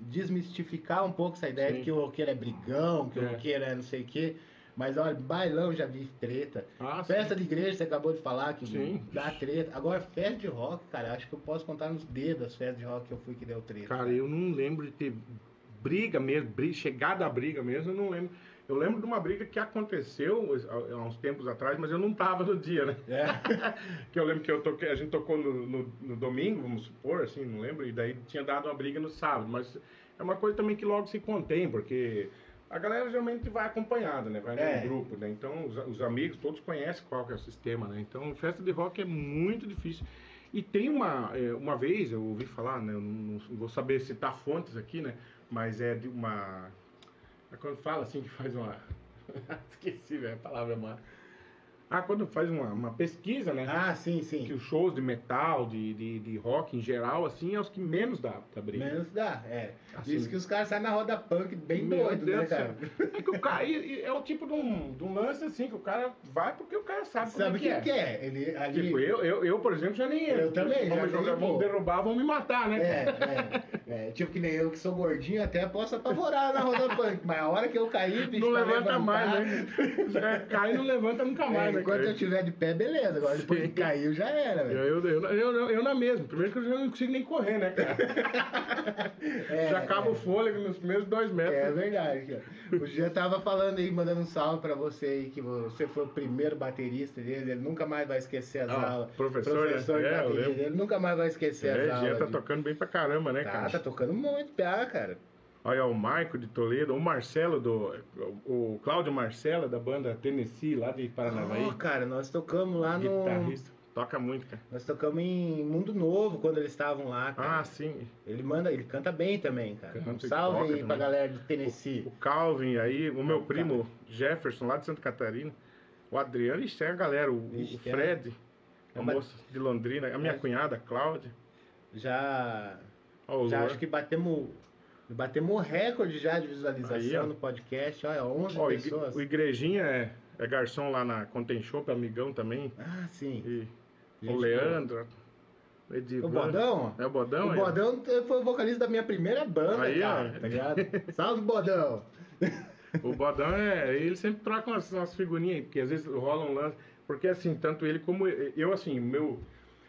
desmistificar um pouco essa ideia Sim. de que o roqueiro é brigão, que o É. roqueiro é não sei o quê. Mas olha, bailão já vi treta. Ah, sim. Festa de igreja, você acabou de falar que Sim. dá treta. Agora, festa de rock, cara, acho que eu posso contar nos dedos as festas de rock que eu fui que deu treta. Cara, eu não lembro de ter briga mesmo, briga, chegada à briga mesmo, eu não lembro. Eu lembro de uma briga que aconteceu há há uns tempos atrás, mas eu não tava no dia, né? É. [LAUGHS] que eu lembro que eu toquei, a gente tocou no, no- no domingo, vamos supor, assim, não lembro, e daí tinha dado uma briga no sábado, mas é uma coisa também que logo se contém, porque a galera geralmente vai acompanhada, né? Vai no É. grupo, né? Então os, os amigos todos conhecem qual que é o sistema, né? Então festa de rock é muito difícil. E tem uma, é, uma vez, eu ouvi falar, né? Eu não, não vou saber citar fontes aqui, né? Mas é de uma. é Quando fala assim que faz uma. [LAUGHS] Esqueci, velho, a palavra é uma. Ah, quando faz uma, uma pesquisa, né? Ah, sim, sim. que os shows de metal, de, de, de rock em geral, assim, é os que menos dá pra briga. Menos dá, é. Assim, Diz que os caras saem na roda punk bem doido, Deus né, cara? É que o cara é o tipo de um, de um lance assim, que o cara vai porque o cara sabe, Sabe o como que, é que que é. é? Ele ali. Tipo, eu, eu, eu, por exemplo, já nem entro. Eu também, já jogar, vão derrubar, vão me matar, né? É, é. É, tipo que nem eu que sou gordinho, até posso apavorar na roda punk, mas a hora que eu cair, bicho, Não levanta levantar, mais, né? [LAUGHS] É, cai e não levanta nunca mais, É, né? Enquanto eu estiver de pé, beleza. Agora depois que caiu, já era, Eu, velho. eu, eu, eu, eu na mesma. Primeiro que eu já não consigo nem correr, né, cara? [LAUGHS] É, já acaba é. o fôlego nos primeiros dois metros. É verdade, cara. O Jean tava falando aí, mandando um salve pra você aí, que você foi o primeiro baterista dele, ele nunca mais vai esquecer as Ah, aulas. professor, né? professor de É, ele nunca mais vai esquecer É, as Jean aulas. tá de- tocando bem pra caramba, né, Tá, cara? tá tocando muito, piá, cara. Olha, o Maico de Toledo, o Marcelo do. O, o Cláudio Marcelo da banda Tennessee, lá de Paranavaí. Ó, cara, nós tocamos lá no. guitarrista. Toca muito, cara. Nós tocamos em Mundo Novo quando eles estavam lá, cara. Ah, sim. Ele manda, ele canta bem também, cara. Canta um salve aí pra também. galera do Tennessee. O Calvin aí, o meu o primo Jefferson, lá de Santa Catarina. O Adriano, ixi, tem a galera. O, o Ixi, tem. Fred, a Mas- moça de Londrina. A minha cunhada, a Cláudia. Já, Ó, o já acho que batemos, batemos o recorde já de visualização Aí, ó. no podcast. Olha, 11 Ó, o pessoas. o Igrejinha é, é garçom lá na Contem Shop, amigão também. Ah, sim. E Gente o Leandro, o O Edivan. Bodão, ó. É o Bodão? o aí, ó. Bodão foi o vocalista da minha primeira banda, Aí, ó. cara, tá ligado? [LAUGHS] Salve, Bodão! O Bodão é. Ele sempre troca umas, umas figurinhas aí, porque às vezes rola um lance. Porque assim, tanto ele como eu, assim, meu.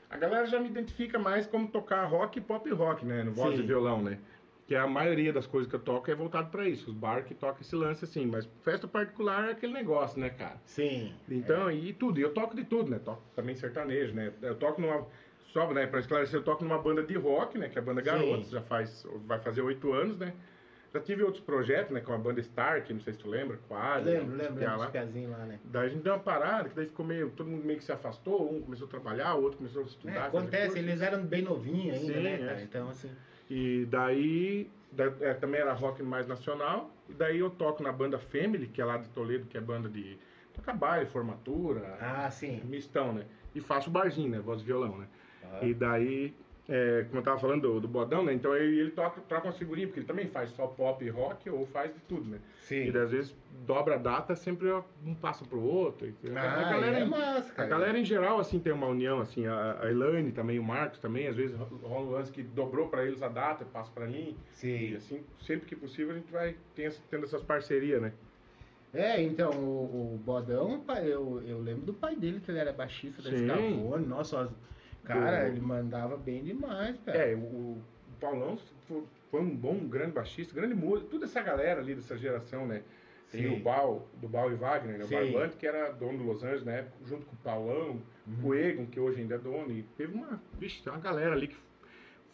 A galera já me identifica mais como tocar rock e pop rock, né? No voz Sim. e violão, né? Que a maioria das coisas que eu toco é voltado pra isso. Os bar que toca esse lance assim. Mas festa particular é aquele negócio, né, cara? Sim. Então, e tudo. E eu toco de tudo, né? Toco também sertanejo, né? Eu toco numa. Só, né, pra esclarecer, eu toco numa banda de rock, né? Que é a banda Sim. Garotos, já faz. Vai fazer oito anos, né? Já tive outros projetos, né? Com a banda Stark, não sei se tu lembra, com a Ali, lembro, os lembro, lá. lá, né? Daí a gente deu uma parada, que daí ficou meio. Todo mundo meio que se afastou, um começou a trabalhar, o outro começou a É, estudar. fazer acontece, eles eram bem novinhos ainda, Sim, né, é. cara? Então, assim. E daí, da- é, também era rock mais nacional. E daí eu toco na banda Family, que é lá de Toledo, que é banda de. Toca baile, formatura, Ah, sim. mistão, né? E faço barzinho, né? Voz e violão, né? Ah. E daí, é, como eu tava falando do, do Bodão, né? Então ele, ele toca, troca uma figurinha, porque ele também faz só pop e rock ou faz de tudo, né? Sim. E às vezes dobra a data, sempre um passa pro outro. E, Ah, a, galera, é massa, a cara. galera em geral, assim, tem uma união, assim, a, a Elaine também, o Marcos também, às vezes rola um lance que dobrou pra eles a data, passa pra mim. E Sim. assim, sempre que possível, a gente vai tem tendo essas parcerias, né? É, então, o, o Bodão, eu, eu lembro do pai dele, que ele era baixista da Sim. Scavone. Nossa, as- cara, Do- ele mandava bem demais, cara. É, o, o Paulão fo- foi um bom, grande baixista, grande músico, toda essa galera ali dessa geração, né? Tem Sim. o Bal, do Bal e Wagner, né? O. Barbante, que era dono do Los Angeles na época, junto com o Paulão, Uhum. o Egon, que hoje ainda é dono, e teve uma, vixe, uma galera ali que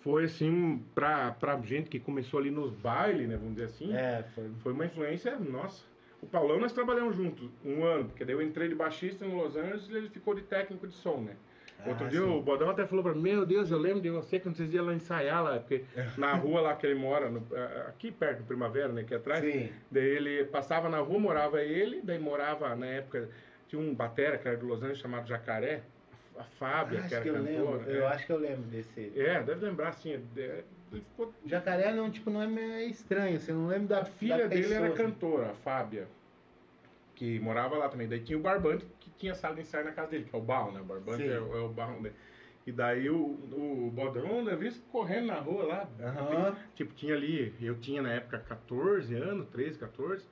foi assim, pra, pra gente que começou ali nos bailes, né? Vamos dizer assim, É, foi. foi uma influência, nossa. O Paulão nós trabalhamos juntos um ano, porque daí eu entrei de baixista no Los Angeles e ele ficou de técnico de som, né? Outro Ah, dia sim. o Bodão até falou pra mim, meu Deus, eu lembro de você quando vocês iam lá ensaiar lá, porque na rua lá que ele mora, no- eh, aqui perto do Primavera, né, aqui atrás, Sim. daí ele passava na rua, morava ele, daí morava na época, tinha um batera que era de Los Angeles chamado Jacaré, a Fábia, acho que era que eu cantora. lembro. é. Eu acho que eu lembro desse. É, deve lembrar assim, é, ficou Jacaré não, tipo, não é meio estranho, você não lembra da A filha da dele pessoa, era assim. cantora, a Fábia, que morava lá também. Daí tinha o Barbante, que tinha sala de ensaio na casa dele, que é o Barro, né? O Barbante Sim. é, o- é o Barro, né? E daí o, o eu vi isso correndo na rua lá. Aham. Tipo, tinha ali, eu tinha na época 14 anos, 13, 14.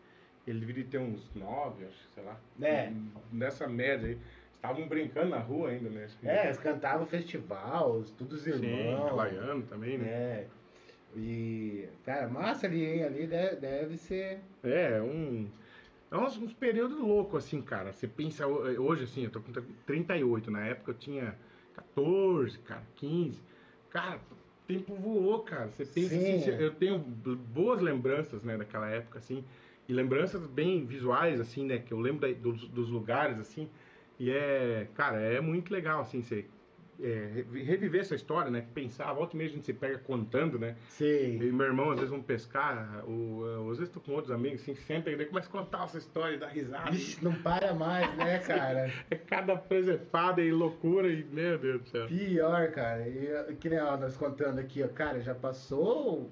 Ele deveria ter uns 9, acho, sei lá. É. Nessa média aí. Estavam brincando na rua ainda, né? É, eles cantavam festival, os- todos os irmãos. Havaiano também, né? É. E, cara, massa ali, hein? Ali deve, deve ser. É, um. É uns, uns períodos loucos, assim, cara. Você pensa ho- hoje, assim, eu tô com 38. Na época eu tinha 14, cara, 15. Cara, o tempo voou, cara. Você pensa Sim. assim, eu tenho boas lembranças, né, daquela época, assim. E lembranças bem visuais, assim, né? Que eu lembro da- dos, dos lugares, assim. E é, cara, é muito legal, assim, você é, re- reviver essa história, né? Pensar, volta e meia a gente se pega contando, né? Sim. E meu irmão, às vezes, vamos pescar, ou, às vezes tô com outros amigos, assim, senta e daí começa a contar essa história, dá risada. Vixe, não para mais, né, [LAUGHS] cara? É cada presepada e loucura, e meu Deus do céu. Pior, cara. E, que nem ó, nós contando aqui, ó, cara, já passou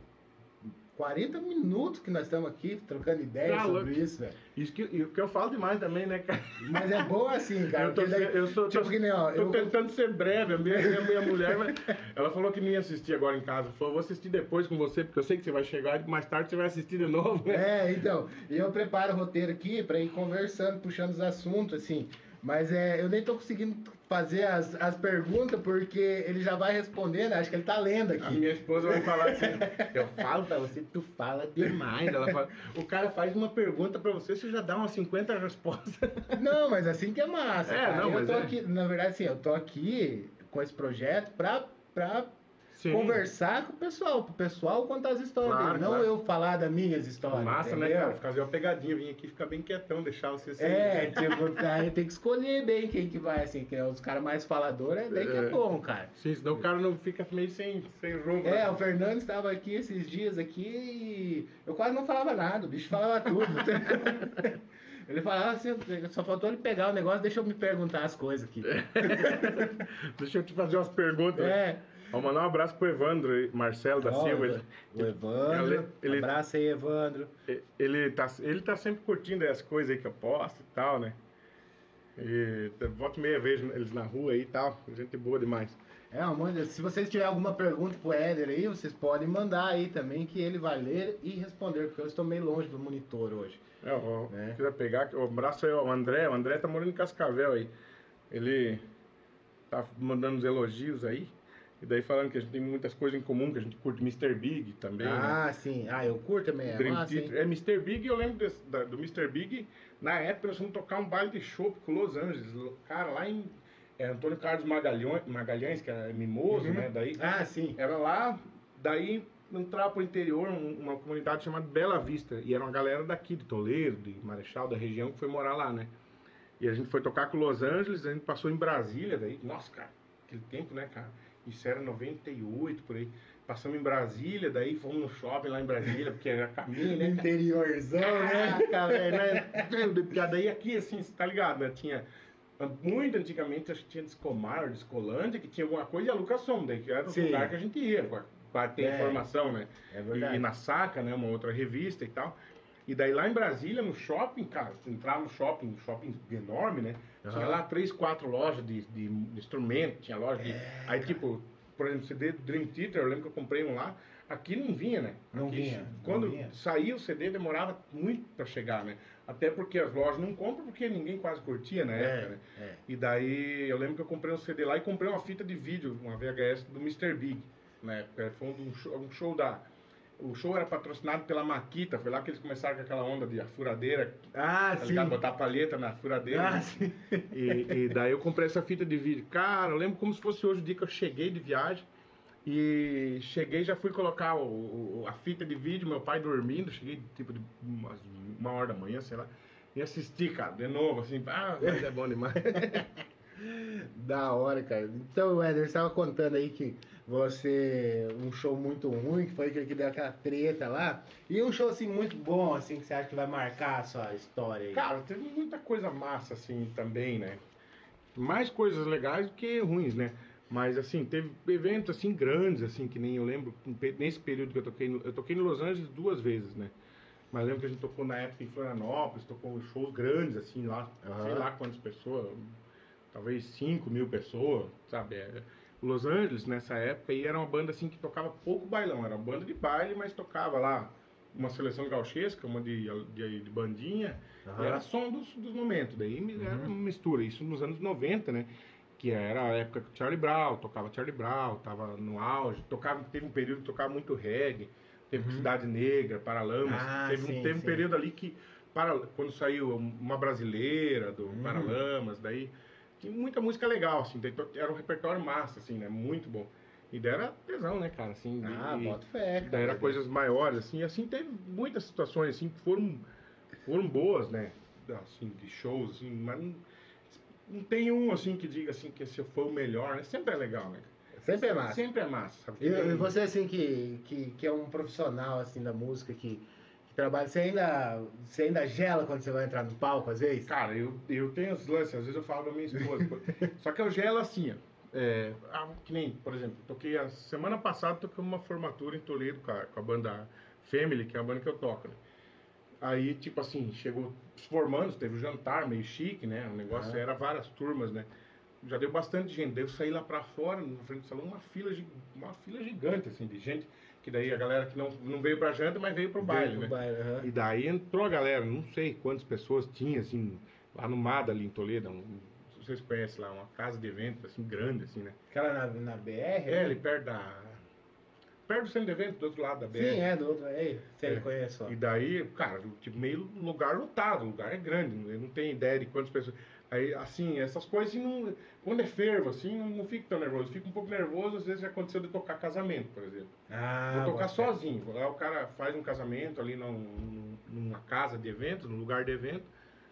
40 minutos que nós estamos aqui trocando ideias Tá sobre louco. isso, velho. Isso que, e o que eu falo demais também, né, cara? Mas é bom assim, [LAUGHS] cara. eu, tô, daí- eu sou, tipo tô, que nem, ó, tô eu- tentando ser breve. A minha, minha, minha mulher, mas ela falou que não ia assistir agora em casa. Falou, vou assistir depois com você, porque eu sei que você vai chegar e mais tarde você vai assistir de novo. né? [LAUGHS] É, então, e eu preparo o roteiro aqui pra ir conversando, puxando os assuntos, assim. Mas é, eu nem tô conseguindo fazer as, as perguntas porque ele já vai respondendo, acho que ele tá lendo A aqui. minha esposa vai falar assim, eu falo pra você, tu fala demais. Ela fala, o cara faz uma pergunta pra você, você já dá umas 50 respostas. Não, mas assim que é massa. É, cara. não, eu mas tô é. aqui, na verdade, assim, eu tô aqui com esse projeto pra, pra Sim. conversar com o pessoal, pro pessoal contar as histórias Claro, dele, não claro. eu falar das minhas histórias. Massa, né, entendeu? cara? Fazer uma pegadinha, vir aqui ficar bem quietão, deixar você ser. É, tipo, aí tem que escolher bem quem que vai, assim, que é os caras mais faladores, é daí que é É. bom, cara. Sim, senão o cara não fica meio sem, sem rumo. É, né? o Fernando estava aqui esses dias aqui e eu quase não falava nada, o bicho falava tudo. [LAUGHS] Ele falava assim, só faltou ele pegar o negócio, deixa eu me perguntar as coisas aqui. [LAUGHS] Deixa eu te fazer umas perguntas. É. Vou mandar um abraço pro Evandro Marcelo da Silva. Ele, O Evandro, Ele- ele- abraça aí, Evandro. ele, tá, ele tá sempre curtindo as coisas aí que eu posto e tal, né? E volta e meia vejo eles na rua aí e tal. Gente boa demais. É, amor, se vocês tiverem alguma pergunta pro Éder aí, vocês podem mandar aí também, que ele vai ler e responder, porque eu estou meio longe do monitor hoje. É, ó, É. Se quiser pegar, um abraço aí ao André. O André tá morando em Cascavel aí. Ele tá mandando uns elogios aí. E daí falando que a gente tem muitas coisas em comum, que a gente curte Mr. Big também. né? ah, sim. Ah, eu curto também. É Dream hein? Theater. É Mr. Big, eu lembro desse- da- do Mr. Big. Na época nós fomos tocar um baile de show com Los Angeles. Cara, lá em é, Antônio Carlos Magalhães, Magalhães que é mimoso, Uhum. né? Daí Ah, sim. era lá, daí entrar pro interior, um- uma comunidade chamada Bela Vista. E era uma galera daqui, de Toledo, de Marechal, da região, que foi morar lá, né? E a gente foi tocar com Los Angeles, a gente passou em Brasília, daí, nossa, cara, aquele tempo, né, cara? Isso era 98, por aí. Passamos em Brasília, daí fomos no shopping lá em Brasília, porque era caminho, né? cara? Interiorzão, né? Velho, né? Daí aqui, assim, você tá ligado, né? Tinha. Muito antigamente, acho que tinha Discomar, Discolândia, que tinha alguma coisa, e a Lucassom, daí que era o lugar que a gente ia, pra, pra ter É. informação, né? É E, verdade. e na Saca, né? Uma outra revista e tal. E daí lá em Brasília, no shopping, cara, entrar no shopping, um shopping enorme, né? Tinha Aham. lá três, quatro lojas de, de instrumento, tinha loja de. É, aí, tipo, por exemplo, CD do Dream Theater, eu lembro que eu comprei um lá. Aqui não vinha, né? Não Aqui, vinha, não Quando vinha. saía o CD, demorava muito pra chegar, né? Até porque as lojas não compram, porque ninguém quase curtia na época, né? É, é. E daí eu lembro que eu comprei um CD lá e comprei uma fita de vídeo, uma VHS do Mr. Big. Na época, foi um show, um show da. O show era patrocinado pela Maquita, foi lá que eles começaram com aquela onda de a furadeira, Ah, tá sim. ligado? Botar palheta na furadeira. Ah, né? sim. [LAUGHS] E, e daí eu comprei essa fita de vídeo. Cara, eu lembro como se fosse hoje o dia que eu cheguei de viagem. E cheguei, já fui colocar o, o- a fita de vídeo, meu pai dormindo, cheguei tipo de umas, uma hora da manhã, sei lá. E assisti, cara, de novo, assim, ah, mas é bom demais. [LAUGHS] Da hora, cara. Então, Eder, você estava contando aí que você. Um show muito ruim, que foi aquele que deu aquela treta lá. E um show assim muito bom, assim, que você acha que vai marcar a sua história aí. Cara, teve muita coisa massa, assim, também, né? Mais coisas legais do que ruins, né? Mas, assim, teve eventos, assim, grandes, assim, que nem eu lembro, nesse período que eu toquei, no- eu toquei em Los Angeles duas vezes, né? Mas lembro que a gente tocou na época em Florianópolis, tocou shows grandes, assim, lá, Aham. sei lá quantas pessoas, talvez 5 mil pessoas, sabe? Los Angeles, nessa época, e era uma banda, assim, que tocava pouco bailão, era uma banda de baile, mas tocava lá uma seleção gauchesca, uma de, de, de bandinha, Aham. era som dos, dos momentos, daí era Uhum. uma mistura, isso nos anos 90, né? Que era a época que o Charlie Brown, tocava Charlie Brown, tava no auge, tocava, teve um período que tocava muito reggae, teve Uhum. Cidade Negra, Paralamas, Ah, teve, sim, um, teve um sim. período ali que, para, quando saiu uma brasileira do Uhum. Paralamas, daí muita música legal, assim, era um repertório massa, assim, né? Muito bom. E daí era tesão, né, cara, assim, Ah, e- bota fé. cara. Daí era coisas maiores, assim, e assim teve muitas situações assim que foram, foram boas, né? Assim, de shows, assim, mas não, não tem um assim que diga assim que esse foi o melhor, né? Sempre é legal, né? Sempre é massa. Sempre é massa, sabe? E, e você, assim, que, que, que é um profissional, assim, da música, que, que trabalha, você ainda, você ainda gela quando você vai entrar no palco, às vezes? Cara, eu, eu tenho os lances, às vezes eu falo da minha esposa. [LAUGHS] Só que eu gelo assim, ó. É, ah, que nem, por exemplo, toquei a semana passada toquei uma formatura em Toledo com a, com a banda Family, que é a banda que eu toco, né? Aí, tipo assim, chegou os formandos, teve o jantar meio chique, né? O negócio Aham. era várias turmas, né? Já deu bastante gente. Daí eu saí lá pra fora, na frente do salão, uma fila, uma fila gigante, assim, de gente. Que daí a galera que não, não veio pra janta, mas veio pro baile, Veio né? pro baile, aham. E daí entrou a galera, não sei quantas pessoas tinha, assim, lá no Mada, ali em Toledo, um, vocês conhecem lá, uma casa de eventos, assim, grande, assim, né? Aquela na, na BR? É, ali perto da... Perto do centro de eventos, do outro lado da BR. Sim, é, do outro. Ei, sei, É. conheço. ó. E daí, cara, tipo, meio lugar lotado, o lugar é grande, eu não tenho ideia de quantas pessoas. Aí, assim, essas coisas, não, quando é fervo, assim, não, não fico tão nervoso. Fico um pouco nervoso, às vezes já aconteceu de tocar casamento, por exemplo. Ah, Vou tocar fé. sozinho. Lá o cara faz um casamento ali num- num- numa casa de evento, num lugar de evento.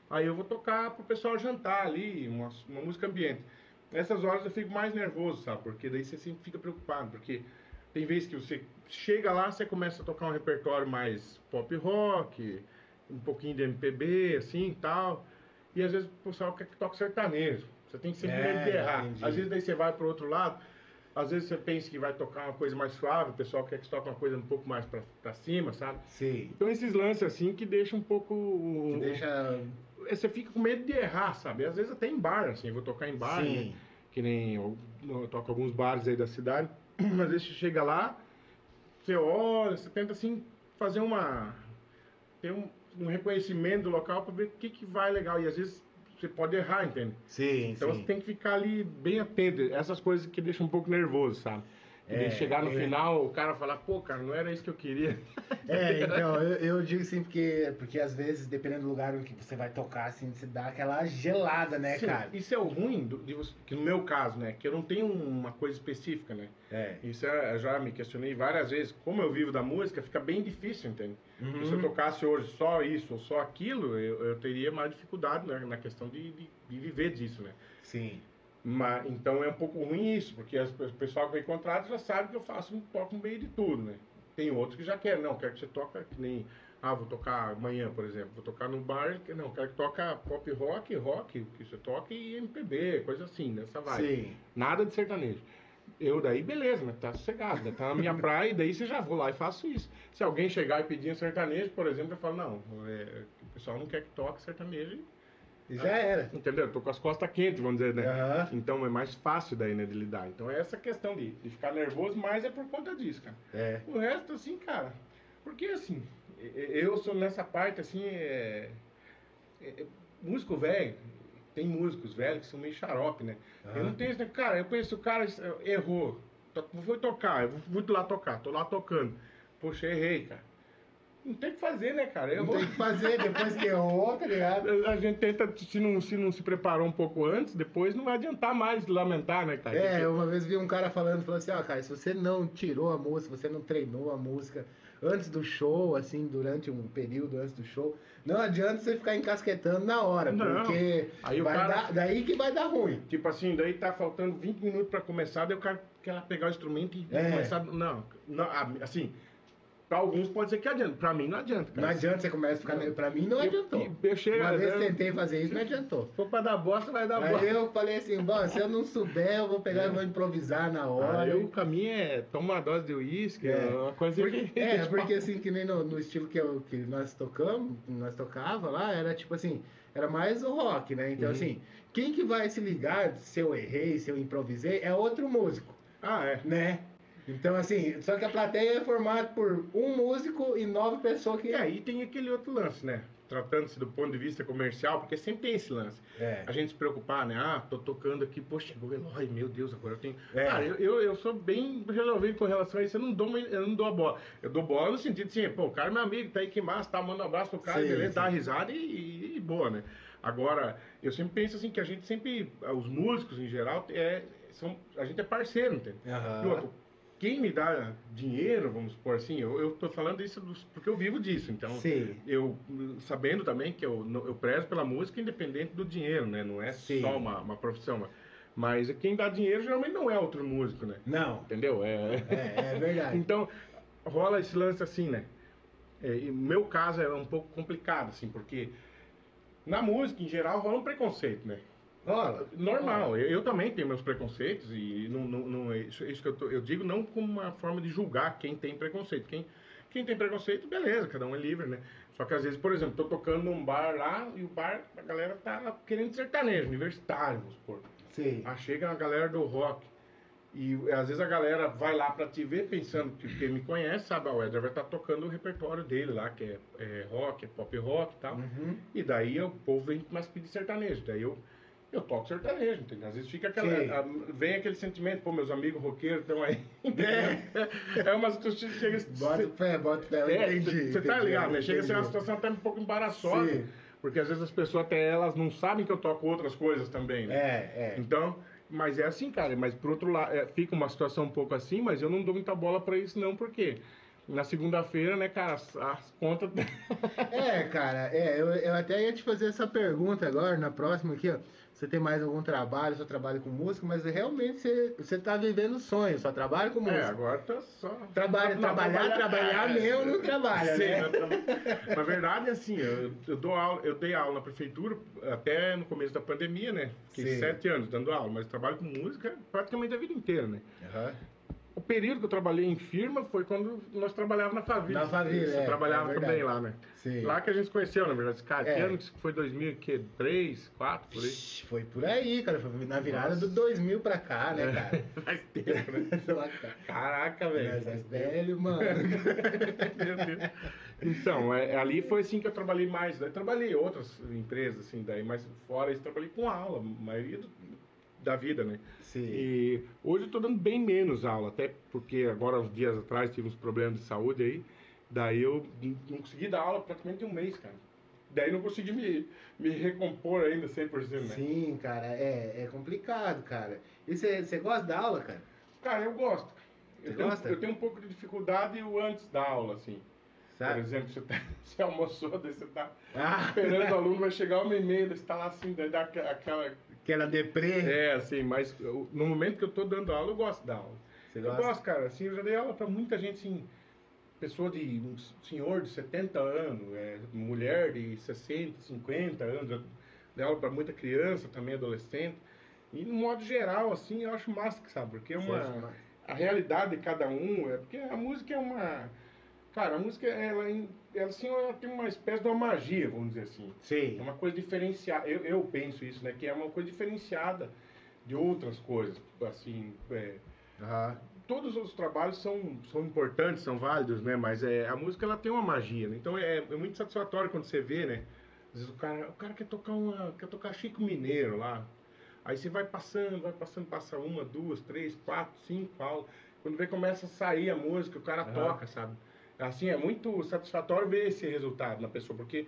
Aí eu vou tocar pro pessoal jantar ali, uma, uma música ambiente. Nessas horas eu fico mais nervoso, sabe? Porque daí você sempre fica preocupado. Porque tem vezes que você chega lá, você começa a tocar um repertório mais pop rock, um pouquinho de MPB, assim e tal. E às vezes o pessoal quer que toque sertanejo. Você tem que sempre É, medo de errar. entendi. Às vezes daí você vai pro outro lado, às vezes você pensa que vai tocar uma coisa mais suave, o pessoal quer que toque uma coisa um pouco mais pra, pra cima, sabe? Sim. Então esses lances assim que deixam um pouco. Que deixa. Você fica com medo de errar, sabe? Às vezes até em bar, assim, eu vou tocar em bar, né? Sim. que nem eu, eu toco alguns bares aí da cidade. [CLEARS THROAT] Às vezes você chega lá, você olha, você tenta assim fazer uma. ter um, um reconhecimento do local para ver o que, que vai legal. E às vezes você pode errar, entende? Sim, Então sim. você tem que ficar ali bem atento. Essas coisas que deixam um pouco nervoso, sabe? E É, chegar no é. final, o cara falar, pô, cara, não era isso que eu queria. É, então, eu, eu digo assim, porque, porque às vezes, dependendo do lugar em que você vai tocar, assim, você dá aquela gelada, né, Sim, cara? Isso é o ruim, do- de que no meu caso, né? Que eu não tenho uma coisa específica, né? É. Isso é, eu já me questionei várias vezes. Como eu vivo da música, fica bem difícil, entende? Uhum. Se eu tocasse hoje só isso ou só aquilo, eu, eu teria mais dificuldade né, na questão de, de, de viver disso, né? Sim. Mas, então é um pouco ruim isso, porque as, o pessoal que vem contrato já sabe que eu faço, um- toco no meio de tudo, né? Tem outros que já querem, não, quero que você toque que nem, ah, vou tocar amanhã, por exemplo, vou tocar no bar, que- não, quero que toca pop rock, rock, que você toque e MPB, coisa assim, nessa vibe. Sim. Nada de sertanejo. Eu daí, beleza, né? Tá sossegado, né? Tá na minha praia, e daí você já vou lá e faço isso. Se alguém chegar e pedir um sertanejo, por exemplo, eu falo, não, é, o pessoal não quer que toque sertanejo, E já era. entendeu? Eu tô com as costas quentes, vamos dizer, né? Aham. Então é mais fácil daí, né, de lidar. Então é essa questão de, de ficar nervoso, mas é por conta disso, cara. É. O resto, assim, cara, porque assim, eu sou nessa parte, assim, é, é- é- músico velho, tem músicos velhos que são meio xarope, né? Eu não Aham. tenho esse, cara, eu penso, o cara errou, foi tocar, eu fui lá tocar, tô lá tocando. Poxa, errei, cara. Não tem o que fazer, né, cara? Não Errou. tem o que fazer depois que errou, tá ligado? [LAUGHS] A gente tenta, se não, se não se preparou um pouco antes, depois não vai adiantar mais lamentar, né, cara? É, eu uma vez vi um cara falando, falou assim, ó, cara, se você não tirou a música, você não treinou a música antes do show, assim, durante um período antes do show, não adianta você ficar encasquetando na hora, Não. porque Aí vai cara- dar, daí que vai dar ruim. Tipo assim, daí tá faltando 20 minutos pra começar, daí o cara quer pegar o instrumento e É. começar. Não, não, assim, pra alguns pode ser que adianta, pra mim não adianta, Não cara. adianta você começar a ficar... Não. Pra mim não Eu- adiantou. eu- chego- uma vez eu- tentei fazer isso, não adiantou. Se for pra dar bosta, vai dar Aí bosta. eu falei assim, bom, se eu não souber, eu vou pegar e vou improvisar na hora. Aí o caminho é toma uma dose de uísque, É. é uma coisa Porque, que. é, [LAUGHS] porque assim, que nem no, no estilo que, eu, que nós tocamos, nós tocava lá, era tipo assim, era mais o rock, né? Então, Uhum. assim, quem que vai se ligar se eu errei, se eu improvisei, é outro músico, Ah, é. né? Então, assim, só que a plateia é formada por um músico e nove pessoas que. E aí tem aquele outro lance, né? Tratando-se do ponto de vista comercial, porque sempre tem esse lance. É. A gente se preocupar, né? Ah, tô tocando aqui, poxa, chegou o Eloy, meu Deus, agora eu tenho. É. Cara, eu, eu, eu sou bem resolvido com relação a isso, eu não dou, eu não dou a bola. Eu dou bola no sentido assim, pô, o cara é meu amigo, tá aí que massa, tá, manda um abraço pro cara, Sim, beleza, sim. dá risada e, e- e boa, né? Agora, eu sempre penso assim que a gente sempre, os músicos em geral, é, são, a gente é parceiro, entende? E outro, quem me dá dinheiro, vamos supor assim, eu, tô falando isso dos- porque eu vivo disso, então Sim. eu sabendo também que eu, eu prezo pela música independente do dinheiro, né? Não é Sim. só uma, uma profissão. Mas quem dá dinheiro geralmente não é outro músico, né? Não, Entendeu? É... é, é verdade. [LAUGHS] então, rola esse lance assim, né? É, meu caso é um pouco complicado, assim, porque na música, em geral, rola um preconceito, né? Rola. Normal, eu, eu também tenho meus preconceitos e não, não, não- isso, isso que eu, tô- eu digo não como uma forma de julgar quem tem preconceito. Quem, quem tem preconceito, beleza, cada um é livre, né? Só que às vezes, por exemplo, tô tocando num bar lá e o bar, a galera tá querendo sertanejo, universitário, vamos supor. Sim. Ah, chega a galera do rock. E às vezes a galera vai lá pra te ver pensando que quem me conhece sabe, ah, o Edgar vai estar tocando o repertório dele lá, que é, é rock, é pop rock e tal. Uhum. E daí o povo vem mais pedir sertanejo. Daí eu, eu toco sertanejo, entendeu? Às vezes fica aquela. A- vem aquele sentimento, pô, meus amigos roqueiros estão aí. [LAUGHS] É, umas. tu chega. Bota fé, bota fé, eu é, entendi. Você tá ligado, né? Chega a ser uma situação até um pouco embaraçosa. Sim. Porque às vezes as pessoas até elas não sabem que eu toco outras coisas também, né? É, é. Então, mas é assim, cara. Mas por outro lado, é, fica uma situação um pouco assim, mas eu não dou muita bola pra isso, não, porque na segunda-feira, né, cara, as, as contas. [LAUGHS] É, cara, é, eu, eu até ia te fazer essa pergunta agora, na próxima aqui, ó. Você tem mais algum trabalho, só trabalha com música, mas realmente você, você tá vivendo sonho, só trabalha com É, música. agora tá só. Trabalha, Não, trabalhar, trabalhar é. mesmo não trabalha, Sim, né? tra- Na verdade, assim, eu, eu dou aula, eu dei aula na prefeitura até no começo da pandemia, né? Fiquei Sim. sete anos dando aula, mas trabalho com música praticamente a vida inteira, né? Aham. O período que eu trabalhei em firma foi quando nós trabalhávamos na Faville. Na Você é, trabalhava é também lá, né? Sim. Lá que a gente se conheceu, na verdade. Cara, É. que ano que foi 2003, 2004, por aí? Ixi, Foi por aí, cara. Foi na virada Nossa. do 2000 pra cá, né, cara? [LAUGHS] Faz tempo, né? [LAUGHS] Caraca, velho. Mas é velho, mano. [LAUGHS] Meu Deus. Então, é, ali foi assim que eu trabalhei mais. Daí trabalhei em outras empresas, assim, daí, mas fora isso, trabalhei com aula, a maioria do- da vida, né? Sim. E hoje eu tô dando bem menos aula, até porque agora, uns dias atrás, tive uns problemas de saúde aí, daí eu não consegui dar aula praticamente um mês, cara. Daí não consegui me, me recompor ainda 100%, né? Sim, cara, é, é complicado, cara. E você gosta da aula, cara? Cara, eu gosto. Eu Você tenho, gosta? eu tenho um pouco de dificuldade o antes da aula, assim. Por Sabe? exemplo, você, tá, [LAUGHS] você almoçou, daí você tá Ah, esperando o aluno, vai chegar uma e meia, daí você tá lá assim, daí dá aqua- aquela... aquela deprê. É, assim, mas eu- no momento que eu tô dando aula, eu gosto da aula. Você Eu gosta? gosto, cara, assim, eu já dei aula pra muita gente, assim, pessoa de, um senhor de 70 anos, é, mulher de 60, 50 anos, eu dei aula pra muita criança, também adolescente, e no modo geral, assim, eu acho massa, sabe, porque é uma massa? a realidade de cada um, é porque a música é uma. Cara, a música, ela, ela, assim, ela tem uma espécie de uma magia, vamos dizer assim. É Sim. uma coisa diferenciada. Eu, eu penso isso, né? Que é uma coisa diferenciada de outras coisas. Assim, é, todos os trabalhos são, são importantes, são válidos, né? Mas é, a música ela tem uma magia, né? Então é, é muito satisfatório quando você vê, né? Às vezes o cara, o cara quer tocar uma, quer tocar Chico Mineiro lá. Aí você vai passando, vai passando, passa uma, duas, três, quatro, cinco aulas. Quando vê começa a sair a música, o cara toca, sabe? Assim, é muito satisfatório ver esse resultado na pessoa, porque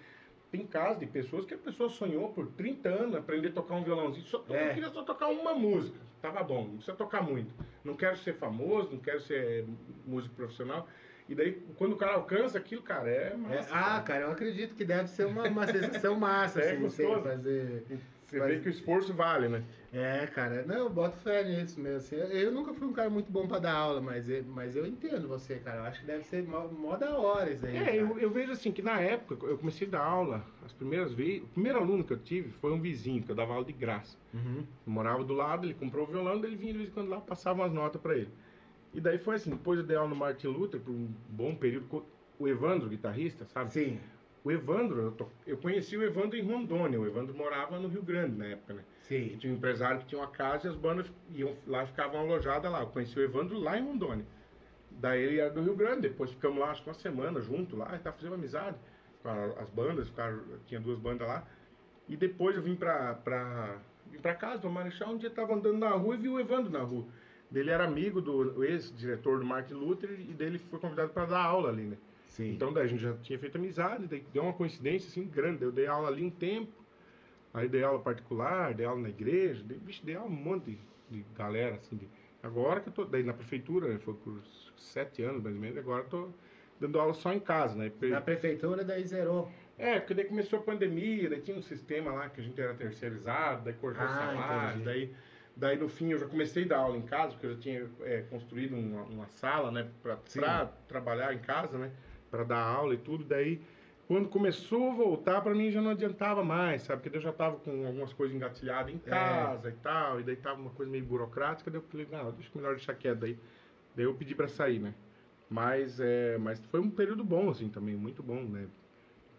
tem casos de pessoas que a pessoa sonhou por 30 anos aprender a tocar um violãozinho. Só, É. Eu queria só tocar uma música. Tava bom, não precisa tocar muito. Não quero ser famoso, não quero ser músico profissional. E daí, quando o cara alcança aquilo, cara, é É, massa. ah, cara. eu acredito que deve ser uma, uma sensação [LAUGHS] massa, É assim, você gostoso. fazer. Você vê que o esforço vale, né? É, cara, não, eu boto fé nisso mesmo. Assim, eu, eu nunca fui um cara muito bom pra dar aula, mas eu, mas eu entendo você, cara. Eu acho que deve ser mó, mó da hora isso aí. É, eu, eu vejo assim que na época eu comecei a dar aula, as primeiras vezes, o primeiro aluno que eu tive foi um vizinho, que eu dava aula de graça. Uhum. Morava do lado, ele comprou o violão, ele vinha de vez em quando lá, passava umas notas pra ele. E daí foi assim, depois eu dei aula no Martin Luther por um bom período, o Evandro, guitarrista, sabe? Sim, O Evandro, eu, eu conheci o Evandro em Rondônia, o Evandro morava no Rio Grande na época, né? E sim. tinha um empresário que tinha uma casa e as bandas iam lá ficavam alojadas lá. Eu conheci o Evandro lá em Rondônia. Daí ele era do Rio Grande, depois ficamos lá acho que uma semana junto lá, e tá fazendo amizade com as bandas, ficaram, tinha duas bandas lá. E depois eu vim pra, pra, vim pra casa do Marechal, um dia eu tava andando na rua e vi o Evandro na rua. Ele era amigo do ex-diretor do Martin Luther e dele foi convidado para dar aula ali, né? Sim. Então daí a gente já tinha feito amizade, daí deu uma coincidência assim grande. Eu dei aula ali um tempo, aí dei aula particular, dei aula na igreja, dei, vixe, dei aula um monte de, de galera, assim. de- agora que eu tô, daí na prefeitura, né, foi por sete anos mais ou menos, agora eu tô dando aula só em casa, né? Na prefeitura daí zerou. é, porque daí começou a pandemia, daí tinha um sistema lá que a gente era terceirizado, daí cortou Ah, salário, entendi. daí, daí no fim eu já comecei a dar aula em casa, porque eu já tinha é, construído uma, uma sala, né, pra trabalhar em casa, né, pra dar aula e tudo, daí, quando começou a voltar, pra mim já não adiantava mais, sabe? Porque eu já tava com algumas coisas engatilhadas em É. casa e tal, e daí tava uma coisa meio burocrática, daí eu falei, não, deixa melhor deixar quieto daí. Daí eu pedi pra sair, né? Mas, é, mas foi um período bom, assim, também, muito bom, né?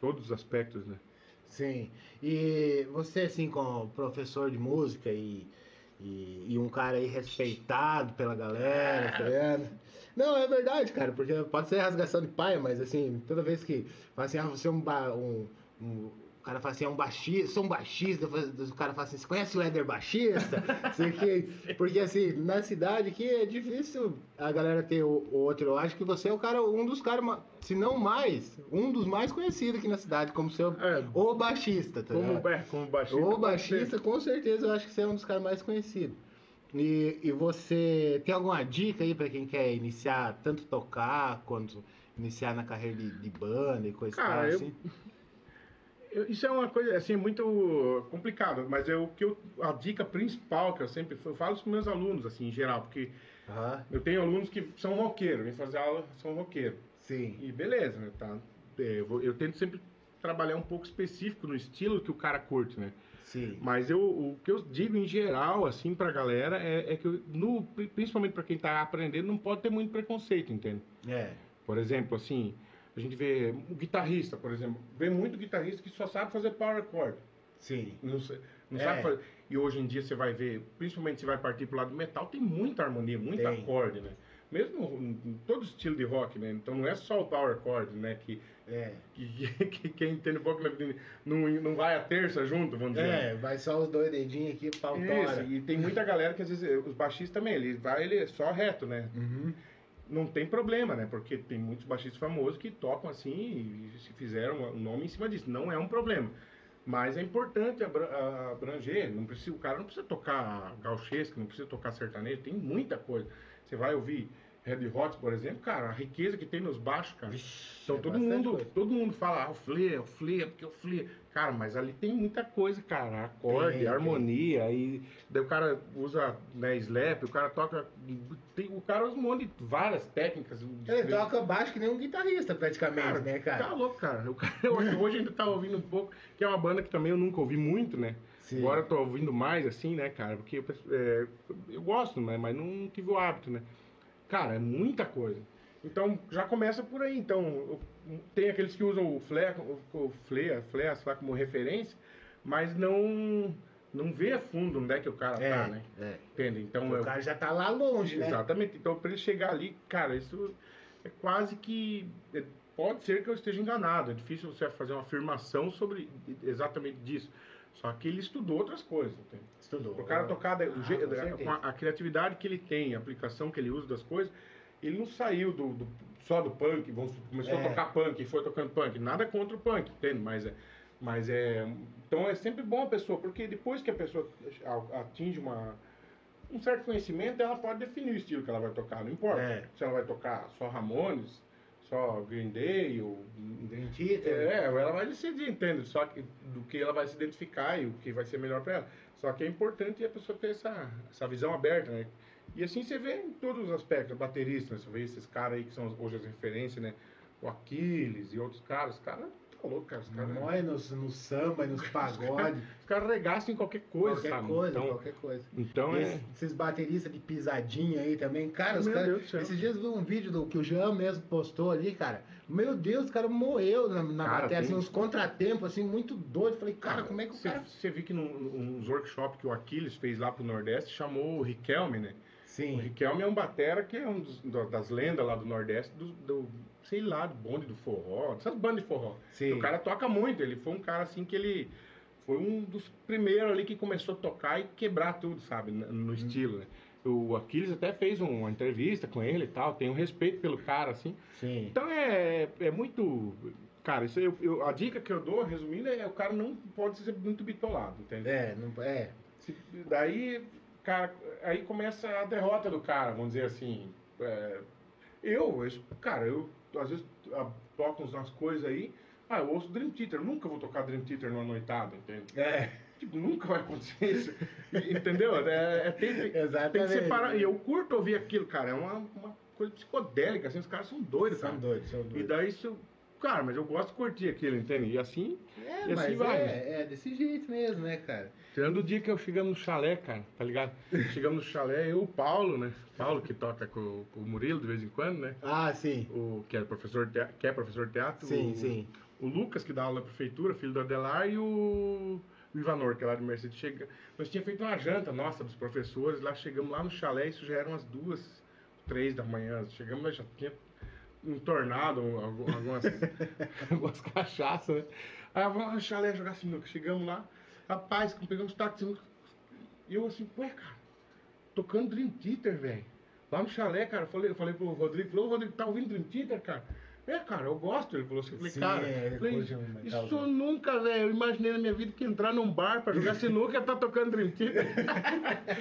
Todos os aspectos, né? Sim. E você, assim, como professor de música e, e, e um cara aí respeitado pela galera, tá ligado? Não, é verdade, cara, porque pode ser rasgação de paia, mas assim, toda vez que fala assim, ah, você é um, um, um- o cara fala assim, é um baixista, sou um baixista, o cara fala assim, você conhece o Éder baixista? Que, [LAUGHS] porque assim, na cidade aqui é difícil a galera ter o, o outro. Eu acho que você é o cara, um dos caras, se não mais, um dos mais conhecidos aqui na cidade, como seu É, o baixista, tá como, é, como baixista. O baixista, com certeza, eu acho que você é um dos caras mais conhecidos. E, e você tem alguma dica aí pra quem quer iniciar, tanto tocar quanto iniciar na carreira de, de banda e coisa Cara, tal, eu- assim? Eu- Isso é uma coisa assim muito complicada, mas é o que eu, a dica principal que eu sempre eu falo para meus alunos assim em geral, porque Aham, eu tenho alunos que são roqueiros, vêm fazer aula, são roqueiros. sim. E beleza, né, tá? É, Eu, vou- eu tento sempre trabalhar um pouco específico no estilo que o cara curte, né? Sim. Mas eu, o que eu digo em geral, assim, pra galera, é, é que, eu- no, principalmente pra quem tá aprendendo, não pode ter muito preconceito, entende? É. Por exemplo, assim, a gente vê um guitarrista, por exemplo, vê muito guitarrista que só sabe fazer power chord. Sim. Não, não É. sabe fazer. E hoje em dia você vai ver, principalmente se vai partir pro lado do metal, tem muita harmonia, muito Tem. acorde, né? Mesmo todo estilo de rock, né? Então não é só o power chord, né? Que, É. que, que quem entende pouco não, não vai a terça junto, vamos dizer. É, vai só os dois dedinhos aqui, pau Isso, e tem muita galera que às vezes, os baixistas também, ele vai, ele é só reto, né? Uhum. Não tem problema, né? Porque tem muitos baixistas famosos que tocam assim e se fizeram um nome em cima disso. Não é um problema. Mas é importante abranger. Não precisa, o cara não precisa tocar gauchesco, não precisa tocar sertanejo. Tem muita coisa. Você vai ouvir Red Hot, por exemplo, cara, a riqueza que tem nos baixos, cara. Vixe, Então é todo mundo, coisa. todo mundo fala, ah, o Flea, o Flea, porque o Flea. Cara, mas ali tem muita coisa, cara. Acorde, Tem, harmonia, aí daí o cara usa né, slap, o cara toca. Tem, o cara usa um monte de várias técnicas. Ele toca baixo que nem um guitarrista, praticamente, Cara, né, cara? Tá louco, cara. O cara eu, [LAUGHS] hoje ainda tá ouvindo um pouco, que é uma banda que também eu nunca ouvi muito, né? Sim. Agora eu tô ouvindo mais, assim, né, cara? Porque eu, é, eu gosto, né? Mas não tive o hábito, né? Cara, é muita coisa. Então, já começa por aí. Então, tem aqueles que usam o flare, o, flare, flare, lá, como referência, mas não não vê a fundo onde é que o cara É, tá, né? é. Entende? Então, O eu, cara já tá lá longe, né? Exatamente. Então, para ele chegar ali, cara, isso é quase que. é- pode ser que eu esteja enganado. É difícil você fazer uma afirmação sobre exatamente disso. Só que ele estudou outras coisas. entende? Estudou. O cara tocar da- Ah, da- a, a criatividade que ele tem, a aplicação que ele usa das coisas, ele não saiu do, do- só do punk, começou É. a tocar punk e foi tocando punk. Nada contra o punk, entende? Mas é, mas é. Então é sempre bom a pessoa, porque depois que a pessoa atinge uma, um certo conhecimento, ela pode definir o estilo que ela vai tocar, não importa. É. Se ela vai tocar só Ramones, só Green Day, ou Dream Theater. é, ela vai decidir, entende? Só que do que ela vai se identificar e o que vai ser melhor para ela. Só que é importante a pessoa ter essa, essa visão aberta, né? E assim você vê em todos os aspectos, bateristas, você vê esses caras aí que são hoje as referências, né? O Aquiles e outros caras, os caras louco, cara. Os caras Mói nos, no samba, nos pagodes, [LAUGHS] os caras regaçam em qualquer coisa, qualquer sabe? coisa, então, qualquer coisa. então Esse- é. Esses bateristas de pisadinha aí também, cara, os céu. Esses dias eu vi um vídeo do, que o Jean mesmo postou ali, cara. Meu Deus, o cara morreu na, na Cara, bateria, assim, uns contratempos, assim, muito doido. Falei, cara, como é que o Você, cara. você viu que num, uns workshops que o Aquiles fez lá pro Nordeste, chamou o Riquelme, né? O Sim. Riquelme é um batera que é um dos, do- das lendas lá do Nordeste, do, do- sei lá, do bonde do forró, dessas bandas de forró. Sim. O cara toca muito, ele foi um cara assim que ele foi um dos primeiros ali que começou a tocar e quebrar tudo, sabe, no Uhum. estilo, né? O Aquiles até fez uma entrevista com ele e tal, tem um respeito pelo cara, assim. Sim. Então é, é muito. Cara, isso eu, eu- a dica que eu dou, resumindo, é o cara não pode ser muito bitolado, entendeu? É, não, é. Se- daí, cara, aí começa a derrota do cara, vamos dizer assim. É, eu- cara, eu às vezes ah, toco umas coisas aí, ah, eu ouço Dream Theater, nunca vou tocar Dream Theater numa noitada, entende? É, Tipo, nunca vai acontecer isso, E- entendeu? É, é, tem, tem- tem que [LAUGHS] separar, e eu curto ouvir aquilo, cara, é uma, uma coisa psicodélica, assim, os caras são doidos, São cara. doidos, são E doidos. daí, se eu, Cara, mas eu gosto de curtir aquilo, entende? E assim, É, E assim mas vai. é, é desse jeito mesmo, né, cara? tirando o dia que eu chegamos no chalé, cara, tá ligado? [LAUGHS] Chegamos no chalé, eu o Paulo, né? Paulo que toca com, o- com o Murilo de vez em quando, né? Ah, sim. O, que, é professor de tea- que é professor teatro. Sim, o, sim. O Lucas, que dá aula na prefeitura, filho do Adelar, e o, o Ivanor, que é lá de Mercedes. Chega... Nós tínhamos feito uma janta nossa dos professores, lá chegamos lá no chalé, isso já eram umas duas, três da manhã. Chegamos lá, já tinha um tornado, um- algum- algumas, [LAUGHS] algumas cachaças, né? Aí vamos lá no chalé jogar sinuca. Chegamos lá, rapaz, pegamos o táxi de sinuca. E eu assim, ué, cara, tocando Dream Theater, velho. Lá no chalé, cara, eu falei, eu falei pro Rodrigo, falou, Rodrigo, tá ouvindo Dream Theater, cara? É, cara, eu gosto. Ele falou assim, eu falei, Sim, cara, é, falei, isso nunca, velho, eu imaginei na minha vida que entrar num bar pra jogar [LAUGHS] sinuca tá tocando Dream Theater.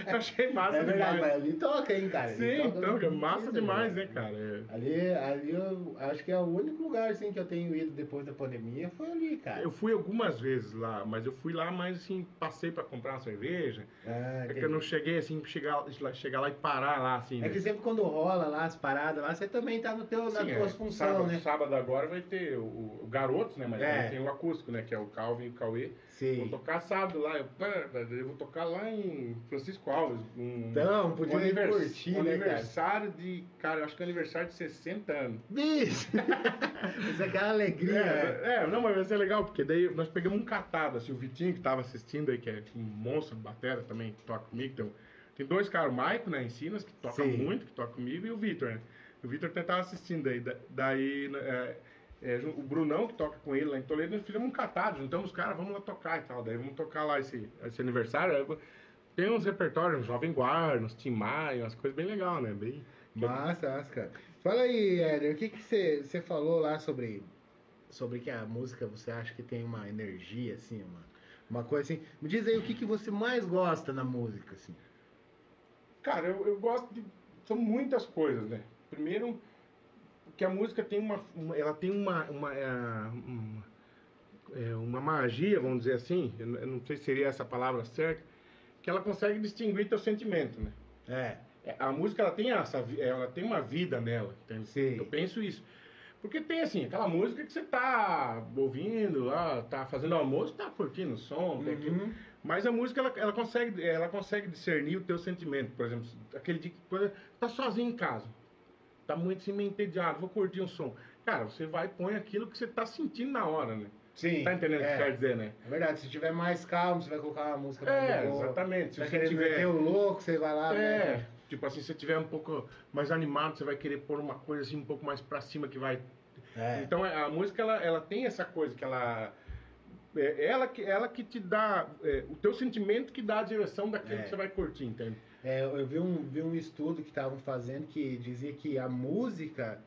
Eu [LAUGHS] Achei massa É verdade, demais. mas ali toca, hein, cara? Sim, toca então, é massa Twitter, demais, né, cara? É. Ali, ali eu acho que é o único lugar assim, que eu tenho ido depois da pandemia foi ali, cara. Eu fui algumas vezes lá, mas eu fui lá mais assim, passei pra comprar uma cerveja. Ah, É que eu não cheguei assim, chegar, chegar lá e parar lá, assim. É né? que sempre quando rola lá as paradas lá, você também tá no teu, na Sim, tua é, função, né? Sábado agora vai ter o, o Garotos, né? Mas É. tem o acústico, né? Que é o Calvin e o Cauê. Vou Sim. tocar sábado lá. Eu, eu vou tocar lá em Francisco Alves. Um, Então, podia um anivers- curtir, um né, cara? aniversário de. Cara, eu acho que é aniversário de 60 anos. Bicho! [LAUGHS] Isso é aquela alegria, né? É, é, não, mas vai ser legal, porque daí nós pegamos um catado, assim, o Vitinho que tava assistindo aí, que é um monstro de batera também, que toca comigo. Tem, tem dois caras, o Maico, né, Ensinas, que toca Sim. muito, que toca comigo, e o Vitor, né? O Vitor até tava assistindo aí. da- Daí, né, é, é, o Brunão, que toca com ele lá em Toledo, nós fizemos um catado, juntamos os caras, vamos lá tocar e tal. Daí vamos tocar lá esse, esse aniversário. aí Tem uns repertórios, uns Jovem Guarda, uns Tim Maia, umas coisas bem legais, né? Bem, Massa, massa, cara. Fala aí, Éder, o que que você você falou lá sobre, sobre que a música você acha que tem uma energia, assim, uma, uma coisa assim. Me diz aí o que, que você mais gosta na música, assim. Cara, eu, eu gosto de. São muitas coisas, né? Primeiro, que a música tem uma. ela tem uma. uma, é, uma, é, uma magia, vamos dizer assim. Eu não- sei se seria essa palavra certa. Que ela consegue distinguir teu sentimento, né? É, É, A música ela tem essa, ela tem uma vida nela, entende? Sim. Eu penso isso. Porque tem assim, aquela música que você tá ouvindo lá, tá fazendo almoço, tá curtindo o som, aquilo. Uhum. Mas a música ela, ela consegue ela consegue discernir o teu sentimento, por exemplo, aquele dia que tá sozinho em casa, tá muito assim, meio entediado, vou curtir um som. Cara, você vai e põe aquilo que você tá sentindo na hora, né? Sim. Tá entendendo o que é, quer dizer, né? é verdade, se tiver mais calmo, você vai colocar uma música É, boa. exatamente. Se você tiver meter o louco, você vai lá, É, né? tipo assim, se você tiver um pouco mais animado, você vai querer pôr uma coisa assim um pouco mais pra cima que vai. É. Então a música ela, ela tem essa coisa que ela é ela que ela que te dá é, o teu sentimento que dá a direção daquilo É. que você vai curtir, entende? É, eu vi um, vi um estudo que estavam fazendo que dizia que a música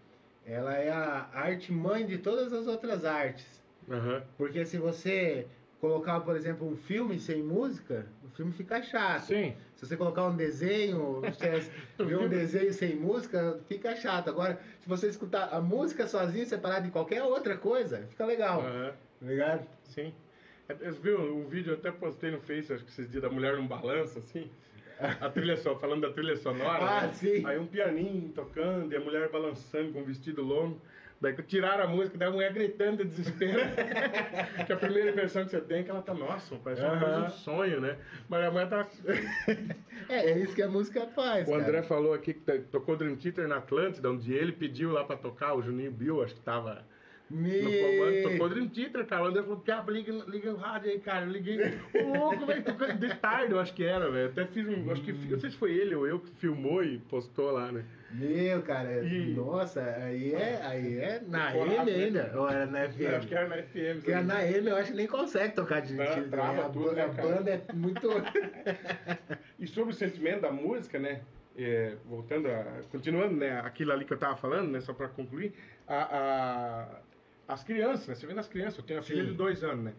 ela é a arte mãe de todas as outras artes. Aham. Porque se você colocar, por exemplo, um filme sem música, o filme fica chato. Sim. Se você colocar um desenho, você [LAUGHS] ver um desenho sem música, fica chato. Agora, se você escutar a música sozinha, separada de qualquer outra coisa, fica legal. Tá ligado? Sim. É, Você viu o vídeo, eu até postei no Face, acho que esses dias, da mulher num balanço, assim. A trilha só, falando da trilha sonora. Ah, né? sim. Aí um pianinho tocando e a mulher balançando com um vestido longo. Daí tiraram a música, daí a mulher gritando de desespero. [LAUGHS] que a primeira impressão que você tem é que ela tá, nossa, parece uma coisa, Aham. um sonho, né? Mas a mulher tá. [LAUGHS] É, é isso que a música faz. O cara. André falou aqui que tá- tocou Dream Theater na Atlântida, onde ele pediu lá pra tocar, o Juninho Bill, acho que tava Me... no comando, tocou Dream Theater, cara. O André falou, Piaba, liga, liga o rádio aí, cara. Eu liguei, ô louco, velho, tocando de tarde, eu acho que era, velho. Até fiz um, acho que, não sei se foi ele ou eu que filmou e postou lá, né? Meu, cara, E- nossa, aí é, aí é na Ficou M né? ainda, ou era na FM? Eu acho que era na FM. Porque na M eu acho que nem consegue tocar de de- trava a, tudo, ba- né, a banda é muito. [LAUGHS] E sobre o sentimento da música, né? é, voltando a. Continuando, né? Aquilo ali que eu tava falando, né? Só pra concluir. A, a- as crianças, né? Você vê nas crianças, eu tenho uma filha Sim. de dois anos, né?